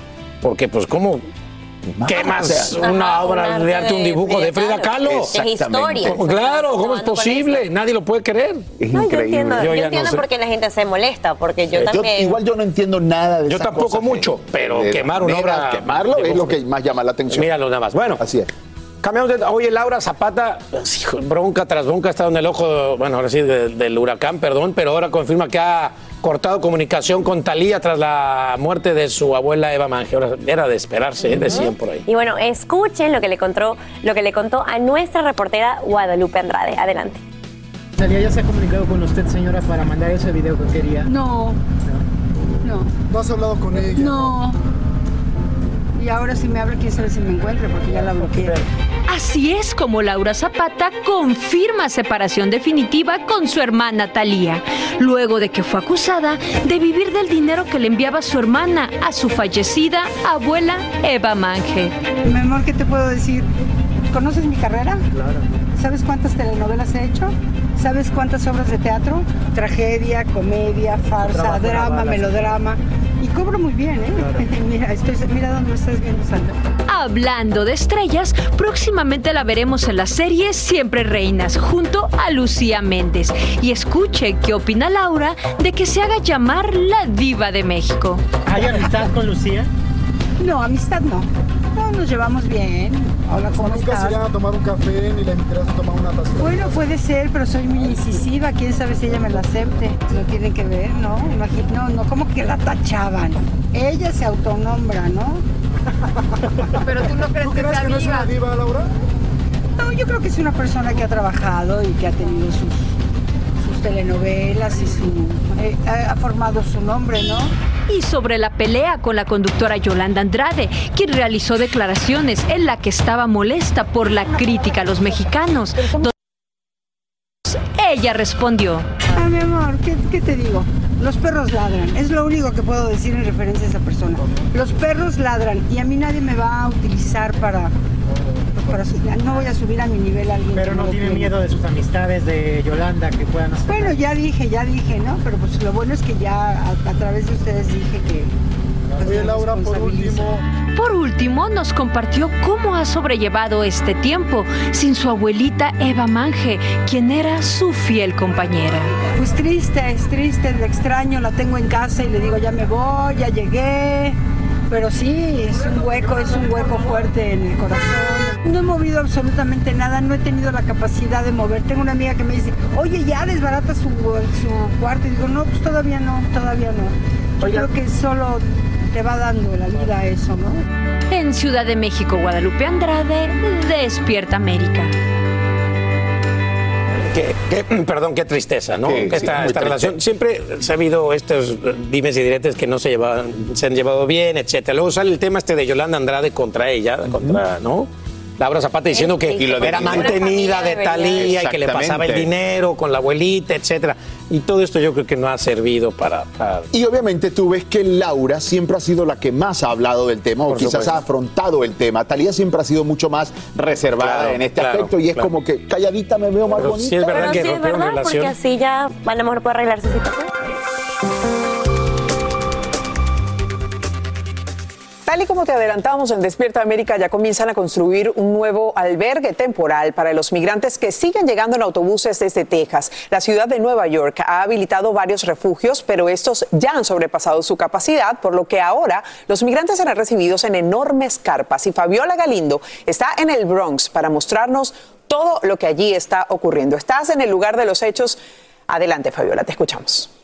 porque pues cómo quemas o sea, una Ajá, obra de arte, un de dibujo de Frida Frida Kahlo. Es historia. ¿Cómo- Claro, ¿cómo es posible? Nadie lo puede creer. Es No, yo increíble. entiendo, Yo no entiendo sé. por qué la gente se molesta, porque yo Yo- también. igual yo no entiendo nada de Yo esas tampoco cosas, mucho, eh. pero De quemar una obra- Quemarlo es lo que más llama la atención. Míralo nada más. Bueno, Así es. Cambiamos de. Oye, Laura Zapata, hijo, bronca tras bronca, está en el ojo, bueno, ahora sí, de- del huracán, perdón, pero ahora confirma que ha cortado comunicación con Talía tras la muerte de su abuela Eva Mange. Ahora, Era de esperarse, ¿eh? decían por ahí. Y bueno, escuchen lo que le contó, lo que le contó a nuestra reportera Guadalupe Andrade. Adelante. Talía ya se ha comunicado con usted, señora, para mandar ese video que quería. No, no, ¿No has hablado con ella? no. Y ahora si me habla, quién sabe si me encuentre, porque ya la bloqueé. Así es como Laura Zapata confirma separación definitiva con su hermana Talía, luego de que fue acusada de vivir del dinero que le enviaba su hermana a su fallecida abuela Eva Mange. Mi amor, ¿qué te puedo decir? ¿Conoces mi carrera? Claro. ¿Sabes cuántas telenovelas he hecho? ¿Sabes cuántas obras de teatro? Tragedia, comedia, farsa, drama, melodrama. Cobro muy bien, ¿eh? mira, estoy, mira dónde me estás viendo, Sandra. Hablando de estrellas, próximamente la veremos en la serie Siempre Reinas, junto a Lucía Méndez. Y escuche qué opina Laura de que se haga llamar la diva de México. ¿Hay amistad con Lucía? No, amistad no. No, nos llevamos bien. Hola, ¿cómo Nunca se estás? irían a tomar un café ni la invitarías a tomar una taza. Bueno, puede ser, pero soy muy incisiva. ¿Quién sabe si ella me la acepte? Lo tienen que ver, ¿no? Imagino, no, no, como que la tachaban. Ella se autonombra, ¿no? Pero tú no crees ¿Tú que crees sea que no es una diva, Laura? No, yo creo que es una persona que ha trabajado y que ha tenido sus, sus telenovelas y su, eh, ha formado su nombre, ¿no? Y sobre la pelea con la conductora Yolanda Andrade, quien realizó declaraciones en la que estaba molesta por la crítica a los mexicanos. Ella respondió. Ah, mi amor, ¿qué, qué te digo? Los perros ladran, es lo único que puedo decir en referencia a esa persona. Los perros ladran y a mí nadie me va a utilizar para, para subir. No voy a subir a mi nivel a alguien. Pero no tiene miedo de sus amistades de Yolanda que puedan hacer. Bueno, ya dije, ya dije, ¿no? Pero pues lo bueno es que ya a, a través de ustedes dije que. Pues, Oye, Laura, por último, Por último, nos compartió cómo ha sobrellevado este tiempo sin su abuelita Eva Mange, quien era su fiel compañera. Pues triste, es triste, la extraño, la tengo en casa y le digo, ya me voy, ya llegué. Pero sí, es un hueco, es un hueco fuerte en el corazón. No he movido absolutamente nada, no he tenido la capacidad de mover. Tengo una amiga que me dice, oye, ya desbarata su, su cuarto. Y digo, no, pues todavía no, todavía no. Yo creo que solo te va dando la vida eso, ¿no? En Ciudad de México, Guadalupe Andrade, Despierta América. Qué- qué- perdón, qué tristeza, ¿no? Sí, esta esta relación. Siempre se ha habido estos dimes y diretes que no se llevaban, se han llevado bien, etcétera. Luego sale el tema este de Yolanda Andrade contra ella, contra, ¿no? Laura Zapata diciendo que Y lo de era mantenida de Talía y que le pasaba el dinero con la abuelita, etcétera. Y todo esto yo creo que no ha servido para. para- Y obviamente tú ves que Laura siempre ha sido la que más ha hablado del tema o quizás supuesto. ha afrontado el tema. Talía siempre ha sido mucho más reservada Claro, en este claro, aspecto y es claro. como que calladita me veo más Pero bonita. sí es verdad Pero que sí es verdad, porque así ya a lo mejor puede arreglar su situación. Tal y como te adelantábamos en Despierta América, ya comienzan a construir un nuevo albergue temporal para los migrantes que siguen llegando en autobuses desde Texas. La ciudad de Nueva York ha habilitado varios refugios, pero estos ya han sobrepasado su capacidad, por lo que ahora los migrantes serán recibidos en enormes carpas. Y Fabiola Galindo está en el Bronx para mostrarnos todo lo que allí está ocurriendo. Estás en el lugar de los hechos. Adelante, Fabiola, te escuchamos.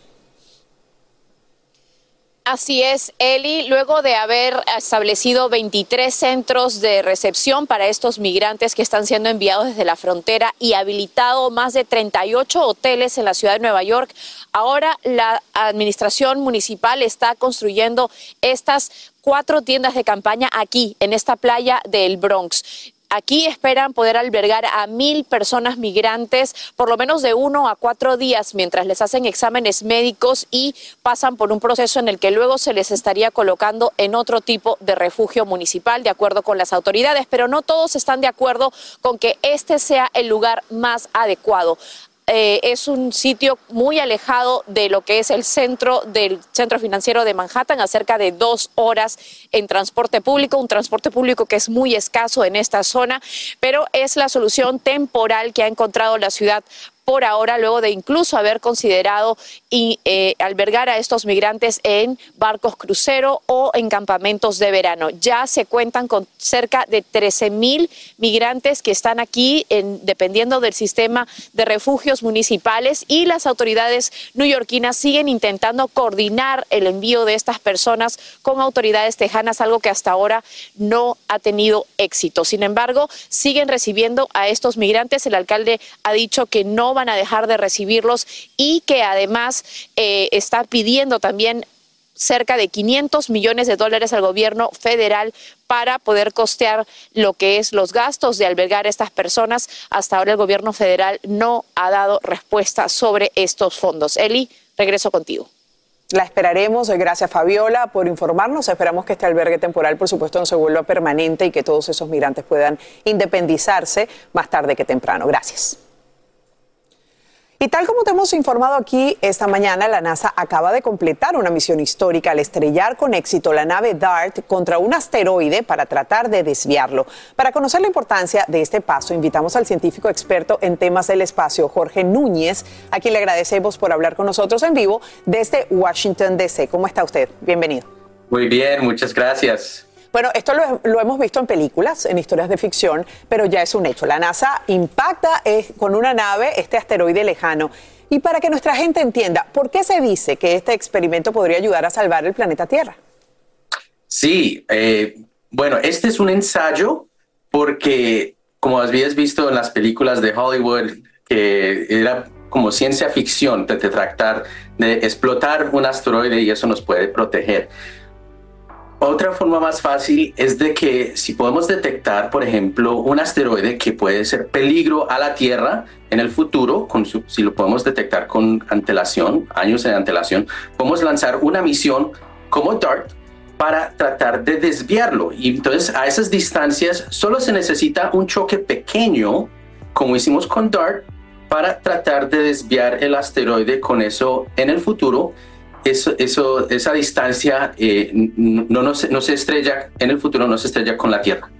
Así es, Eli, luego de haber establecido 23 centros de recepción para estos migrantes que están siendo enviados desde la frontera y habilitado más de 38 hoteles en la ciudad de Nueva York, ahora la administración municipal está construyendo estas cuatro tiendas de campaña aquí, en esta playa del Bronx. Aquí esperan poder albergar a mil personas migrantes por lo menos de uno a cuatro días mientras les hacen exámenes médicos y pasan por un proceso en el que luego se les estaría colocando en otro tipo de refugio municipal de acuerdo con las autoridades. Pero no todos están de acuerdo con que este sea el lugar más adecuado. Eh, es un sitio muy alejado de lo que es el centro del centro financiero de Manhattan, a cerca de dos horas en transporte público, un transporte público que es muy escaso en esta zona, pero es la solución temporal que ha encontrado la ciudad por ahora, luego de incluso haber considerado y, eh, albergar a estos migrantes en barcos crucero o en campamentos de verano. Ya se cuentan con cerca de 13 mil migrantes que están aquí, en- dependiendo del sistema de refugios municipales, y las autoridades neoyorquinas siguen intentando coordinar el envío de estas personas con autoridades tejanas, algo que hasta ahora no ha tenido éxito. Sin embargo, siguen recibiendo a estos migrantes. El alcalde ha dicho que no van a dejar de recibirlos y que además eh, está pidiendo también cerca de 500 millones de dólares al gobierno federal para poder costear lo que es los gastos de albergar a estas personas. Hasta ahora el gobierno federal no ha dado respuesta sobre estos fondos. Eli, regreso contigo. La esperaremos. Gracias, Fabiola, por informarnos. Esperamos que este albergue temporal, por supuesto, no se vuelva permanente y que todos esos migrantes puedan independizarse más tarde que temprano. Gracias. Y tal como te hemos informado aquí esta mañana, la NASA acaba de completar una misión histórica al estrellar con éxito la nave DART contra un asteroide para tratar de desviarlo. Para conocer la importancia de este paso, invitamos al científico experto en temas del espacio, Jorge Núñez, a quien le agradecemos por hablar con nosotros en vivo desde Washington, D.C. ¿Cómo está usted? Bienvenido. Muy bien, muchas gracias. Bueno, esto lo, hemos visto en películas, en historias de ficción, pero ya es un hecho. La NASA impacta con una nave este asteroide lejano. Y para que nuestra gente entienda, ¿por qué se dice que este experimento podría ayudar a salvar el planeta Tierra? Sí, eh, bueno, este es un ensayo porque, como habías visto en las películas de Hollywood, que era como ciencia ficción de, de tratar de explotar un asteroide y eso nos puede proteger. Otra forma más fácil es de que si podemos detectar, por ejemplo, un asteroide que puede ser peligro a la Tierra en el futuro, con su- si lo podemos detectar con antelación, años en antelación, podemos lanzar una misión como DART para tratar de desviarlo. Y entonces a esas distancias solo se necesita un choque pequeño, como hicimos con DART, para tratar de desviar el asteroide con eso en el futuro. Eso, eso, esa distancia eh, no, no, se, no se estrella en el futuro, no se estrella con la Tierra.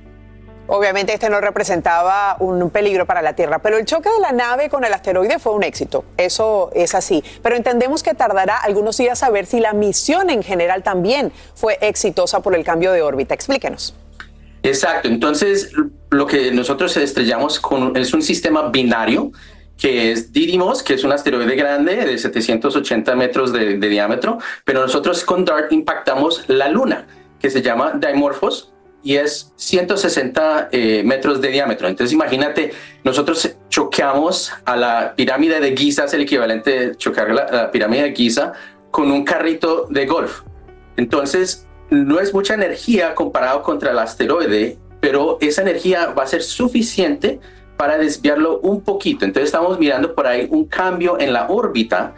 Obviamente este no representaba un peligro para la Tierra, pero el choque de la nave con el asteroide fue un éxito. Eso es así. Pero entendemos que tardará algunos días a ver si la misión en general también fue exitosa por el cambio de órbita. Explíquenos. Exacto, entonces lo que nosotros estrellamos con es un sistema binario que es Didymos, que es un asteroide grande de 780 metros de, diámetro, pero nosotros con DART impactamos la luna, que se llama Dimorphos y es 160 eh, metros de diámetro. Entonces imagínate, nosotros choqueamos a la pirámide de Giza, es el equivalente de chocar la, la pirámide de Giza con un carrito de golf. Entonces, no es mucha energía comparado contra el asteroide, pero esa energía va a ser suficiente para desviarlo un poquito. Entonces estamos mirando por ahí un cambio en la órbita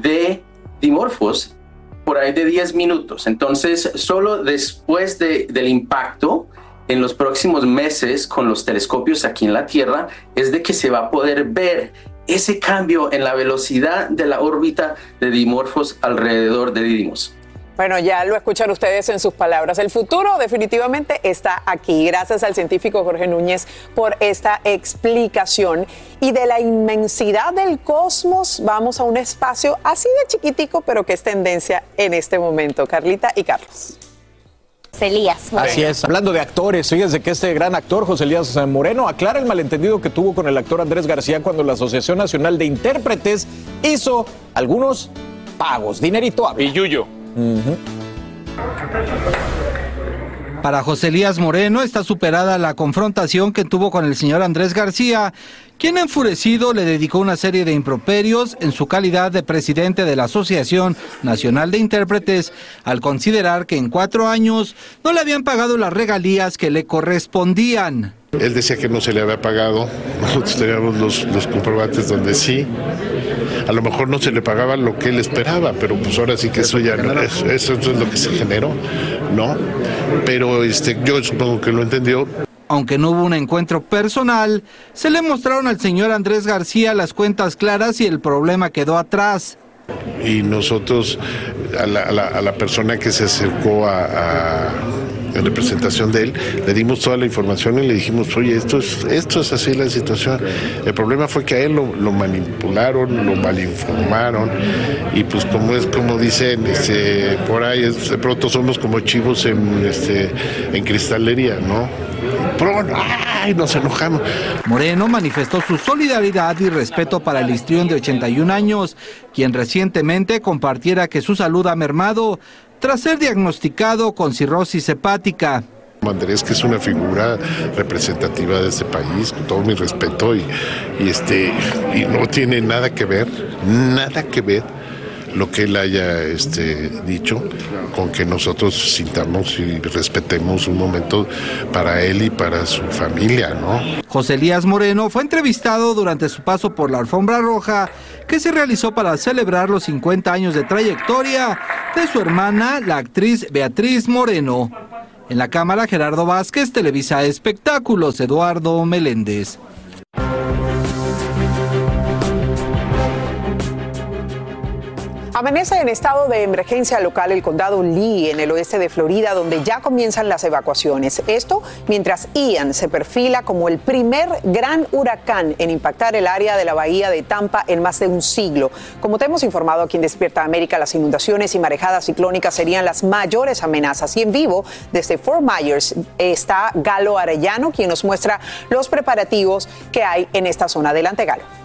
de Dimorphos por ahí de 10 minutos. Entonces, solo después de- del impacto, en los próximos meses con los telescopios aquí en la Tierra, es de que se va a poder ver ese cambio en la velocidad de la órbita de Dimorphos alrededor de Didymos. Bueno, ya lo escuchan ustedes en sus palabras. El futuro definitivamente está aquí. Gracias al científico Jorge Núñez por esta explicación. Y de la inmensidad del cosmos vamos a un espacio así de chiquitico, pero que es tendencia en este momento. Carlita y Carlos. Elías. Así es. Hablando de actores, fíjense que este gran actor, José Elías Moreno, aclara el malentendido que tuvo con el actor Andrés García cuando la Asociación Nacional de Intérpretes hizo algunos pagos. Dinerito habla. Y Yuyo. Para José Elías Moreno está superada la confrontación que tuvo con el señor Andrés García, quien enfurecido le dedicó una serie de improperios en su calidad de presidente de la Asociación Nacional de Intérpretes, al considerar que en cuatro años no le habían pagado las regalías que le correspondían. Él decía que no se le había pagado, nosotros teníamos los, los comprobantes donde sí. A lo mejor no se le pagaba lo que él esperaba, pero pues ahora sí que eso ya no es, eso es lo que se generó, ¿no? Pero este, yo supongo que lo entendió. Aunque no hubo un encuentro personal, se le mostraron al señor Andrés García las cuentas claras y el problema quedó atrás. Y nosotros, a la, a la- a la persona que se acercó a, a- en representación de él, le dimos toda la información y le dijimos, oye, esto es, esto es así la situación. El problema fue que a él lo, manipularon, lo malinformaron, y pues como es como dicen este, por ahí, de pronto somos como chivos en, este, en cristalería, ¿no? Pronto, ¡ay! Nos enojamos. Moreno manifestó su solidaridad y respeto para el histrión de 81 años, quien recientemente compartiera que su salud ha mermado tras ser diagnosticado con cirrosis hepática. Andrés, que es una figura representativa de este país, con todo mi respeto, y, y este, y no tiene nada que ver, nada que ver lo que él haya este, dicho con que nosotros sintamos y respetemos un momento para él y para su familia, ¿no? José Elías Moreno fue entrevistado durante su paso por la alfombra roja que se realizó para celebrar los 50 años de trayectoria de su hermana, la actriz Beatriz Moreno. En la cámara Gerardo Vázquez, Televisa Espectáculos, Eduardo Meléndez. Amanece en estado de emergencia local el condado Lee en el oeste de Florida, donde ya comienzan las evacuaciones. Esto mientras Ian se perfila como el primer gran huracán en impactar el área de la bahía de Tampa en más de un siglo. Como te hemos informado aquí en Despierta América, las inundaciones y marejadas ciclónicas serían las mayores amenazas. Y en vivo, desde Fort Myers, está Galo Arellano, quien nos muestra los preparativos que hay en esta zona. Adelante, Galo.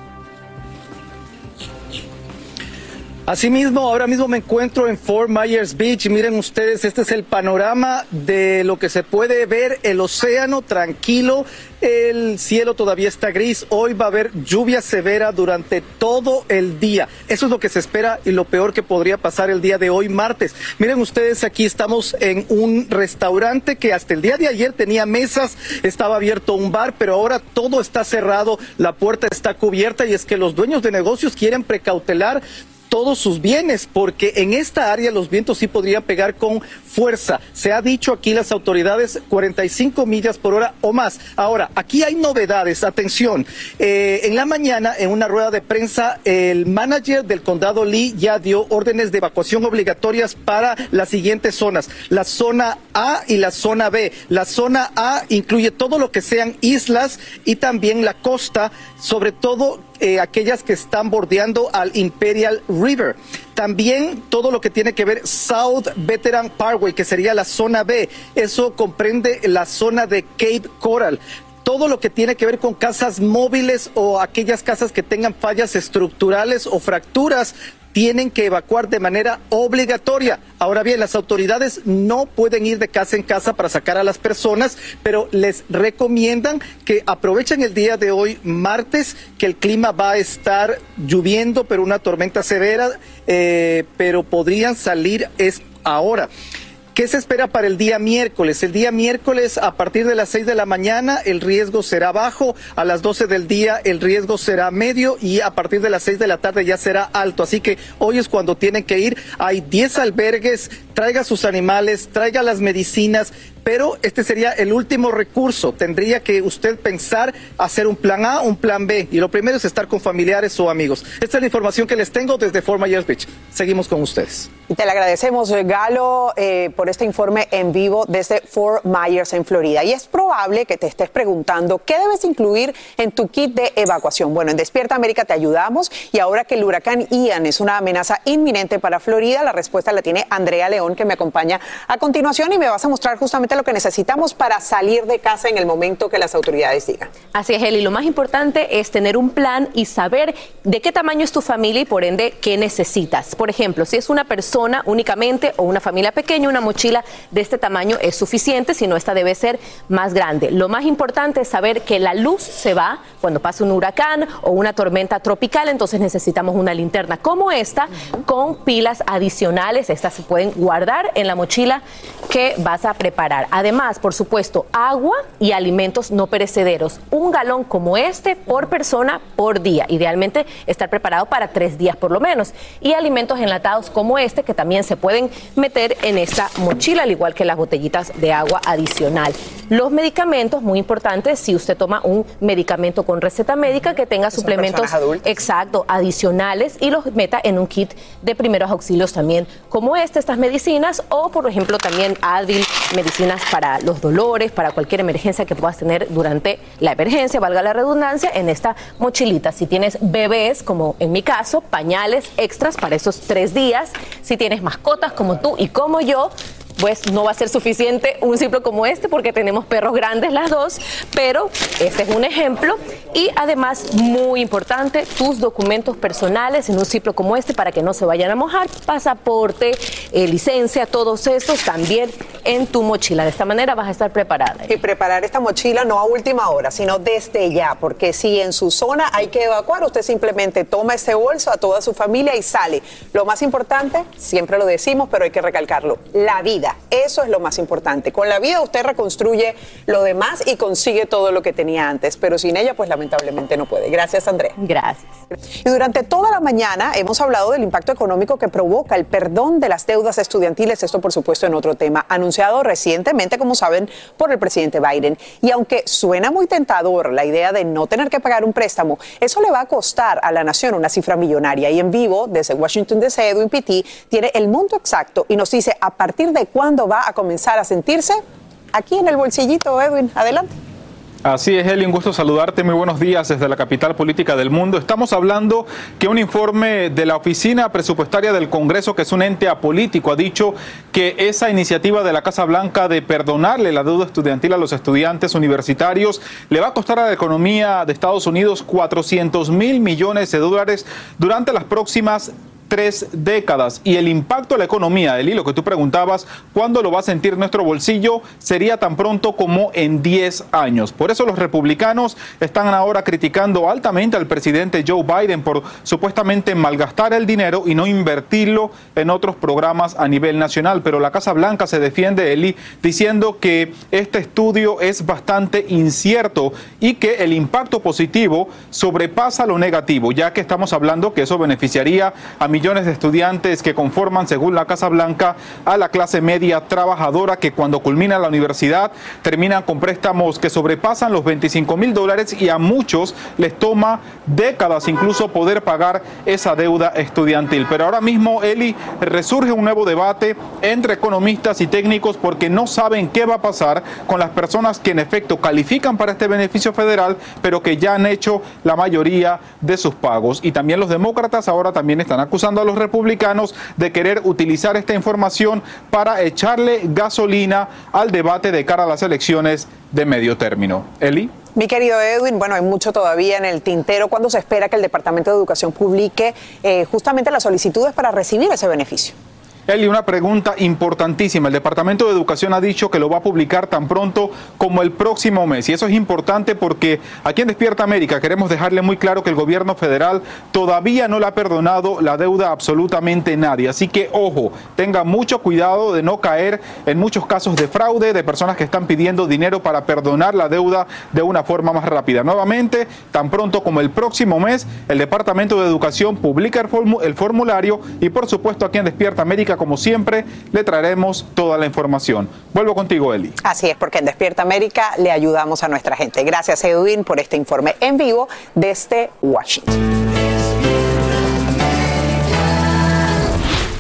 Asimismo, ahora mismo me encuentro en Fort Myers Beach miren ustedes, este es el panorama de lo que se puede ver, el océano tranquilo, el cielo todavía está gris, hoy va a haber lluvia severa durante todo el día. Eso es lo que se espera y lo peor que podría pasar el día de hoy, martes. Miren ustedes, aquí estamos en un restaurante que hasta el día de ayer tenía mesas, estaba abierto un bar, pero ahora todo está cerrado, la puerta está cubierta y es que los dueños de negocios quieren precautelar todos sus bienes, porque en esta área los vientos sí podrían pegar con fuerza. Se ha dicho aquí las autoridades 45 millas por hora o más. Ahora, aquí hay novedades, atención. Eh, en la mañana, en una rueda de prensa, el manager del condado Lee ya dio órdenes de evacuación obligatorias para las siguientes zonas, la zona A y la zona B. La zona A incluye todo lo que sean islas y también la costa, sobre todo eh, aquellas que están bordeando al Imperial River. También todo lo que tiene que ver South Veteran Parkway, que sería la zona B. Eso comprende la zona de Cape Coral todo lo que tiene que ver con casas móviles o aquellas casas que tengan fallas estructurales o fracturas tienen que evacuar de manera obligatoria. Ahora bien, las autoridades no pueden ir de casa en casa para sacar a las personas, pero les recomiendan que aprovechen el día de hoy, martes, que el clima va a estar lloviendo, pero una tormenta severa, eh, pero podrían salir es ahora. ¿Qué se espera para el día miércoles? El día miércoles a partir de las 6 de la mañana el riesgo será bajo, a las 12 del día el riesgo será medio y a partir de las 6 de la tarde ya será alto. Así que hoy es cuando tienen que ir. Hay 10 albergues, traiga sus animales, traiga las medicinas, pero este sería el último recurso. Tendría que usted pensar hacer un plan A, un plan B. Y lo primero es estar con familiares o amigos. Esta es la información que les tengo desde Fort Myers Beach. Seguimos con ustedes. Te le agradecemos, Galo, eh, por este informe en vivo desde Fort Myers en Florida. Y es probable que te estés preguntando qué debes incluir en tu kit de evacuación. Bueno, en Despierta América te ayudamos y ahora que el huracán Ian es una amenaza inminente para Florida, la respuesta la tiene Andrea León que me acompaña a continuación y me vas a mostrar justamente lo que necesitamos para salir de casa en el momento que las autoridades digan. Así es, Eli. Lo más importante es tener un plan y saber de qué tamaño es tu familia y por ende qué necesitas. Por ejemplo, si es una persona únicamente o una familia pequeña, una mochila de este tamaño es suficiente, si no esta debe ser más grande. Lo más importante es saber que la luz se va cuando pase un huracán o una tormenta tropical, entonces necesitamos una linterna como esta con pilas adicionales, estas se pueden guardar en la mochila que vas a preparar. Además, por supuesto, agua y alimentos no perecederos. Un galón como este por persona por día. Idealmente estar preparado para tres días por lo menos. Y alimentos enlatados como este que también se pueden meter en esta mochila, al igual que las botellitas de agua adicional. Los medicamentos, muy importantes, si usted toma un medicamento con receta médica, que tenga suplementos exacto, adicionales y los meta en un kit de primeros auxilios también, como este, estas medicinas, o por ejemplo también Advil, para los dolores, para cualquier emergencia que puedas tener durante la emergencia, valga la redundancia, en esta mochilita. Si tienes bebés, como en mi caso, pañales extras para esos tres días. Si tienes mascotas como tú y como yo, pues no va a ser suficiente un ciclo como este porque tenemos perros grandes las dos, pero este es un ejemplo y además muy importante tus documentos personales en un ciclo como este para que no se vayan a mojar, pasaporte, eh, licencia, todos estos también en tu mochila. De esta manera vas a estar preparada. Y preparar esta mochila no a última hora, sino desde ya, porque si en su zona hay que evacuar, usted simplemente toma ese bolso a toda su familia y sale. Lo más importante, siempre lo decimos, pero hay que recalcarlo, la vida. Eso es lo más importante. Con la vida usted reconstruye lo demás y consigue todo lo que tenía antes, pero sin ella pues lamentablemente no puede. Gracias, Andrea. Gracias. Y durante toda la mañana hemos hablado del impacto económico que provoca el perdón de las deudas estudiantiles, esto por supuesto en otro tema. Anunciamos recientemente, como saben, por el presidente Biden. Y aunque suena muy tentador la idea de no tener que pagar un préstamo, eso le va a costar a la nación una cifra millonaria. Y en vivo, desde Washington DC, Edwin Pitti tiene el monto exacto y nos dice a partir de cuándo va a comenzar a sentirse aquí en el bolsillito, Edwin. Adelante. Así es, Eli, un gusto saludarte. Muy buenos días desde la capital política del mundo. Estamos hablando que un informe de la Oficina Presupuestaria del Congreso, que es un ente apolítico, ha dicho que esa iniciativa de la Casa Blanca de perdonarle la deuda estudiantil a los estudiantes universitarios le va a costar a la economía de Estados Unidos 400 mil millones de dólares durante las próximas tres décadas. Y el impacto a la economía, Eli, lo que tú preguntabas, ¿cuándo lo va a sentir nuestro bolsillo? Sería tan pronto como en 10 años. Por eso los republicanos están ahora criticando altamente al presidente Joe Biden por supuestamente malgastar el dinero y no invertirlo en otros programas a nivel nacional. Pero la Casa Blanca se defiende, Eli, diciendo que este estudio es bastante incierto y que el impacto positivo sobrepasa lo negativo, ya que estamos hablando que eso beneficiaría a de estudiantes que conforman, según la Casa Blanca, a la clase media trabajadora que cuando culmina la universidad terminan con préstamos que sobrepasan los 25 mil dólares y a muchos les toma décadas incluso poder pagar esa deuda estudiantil. Pero ahora mismo, Eli, resurge un nuevo debate entre economistas y técnicos porque no saben qué va a pasar con las personas que en efecto califican para este beneficio federal, pero que ya han hecho la mayoría de sus pagos. Y también los demócratas ahora también están a los republicanos de querer utilizar esta información para echarle gasolina al debate de cara a las elecciones de medio término. Eli. Mi querido Edwin, bueno, hay mucho todavía en el tintero. ¿Cuándo se espera que el Departamento de Educación publique eh, justamente las solicitudes para recibir ese beneficio? Eli, una pregunta importantísima. El Departamento de Educación ha dicho que lo va a publicar tan pronto como el próximo mes. Y eso es importante porque aquí en Despierta América queremos dejarle muy claro que el gobierno federal todavía no le ha perdonado la deuda a absolutamente nadie. Así que, ojo, tenga mucho cuidado de no caer en muchos casos de fraude, de personas que están pidiendo dinero para perdonar la deuda de una forma más rápida. Nuevamente, tan pronto como el próximo mes, el Departamento de Educación publica el, formulario y, por supuesto, aquí en Despierta América como siempre, le traeremos toda la información. Vuelvo contigo, Eli. Así es, porque en Despierta América le ayudamos a nuestra gente. Gracias, Edwin, por este informe en vivo desde Washington.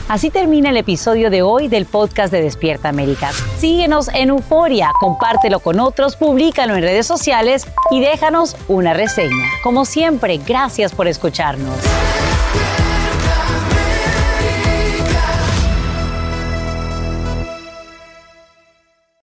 Así termina el episodio de hoy del podcast de Despierta América. Síguenos en Euforia, compártelo con otros, públicalo en redes sociales y déjanos una reseña. Como siempre, gracias por escucharnos.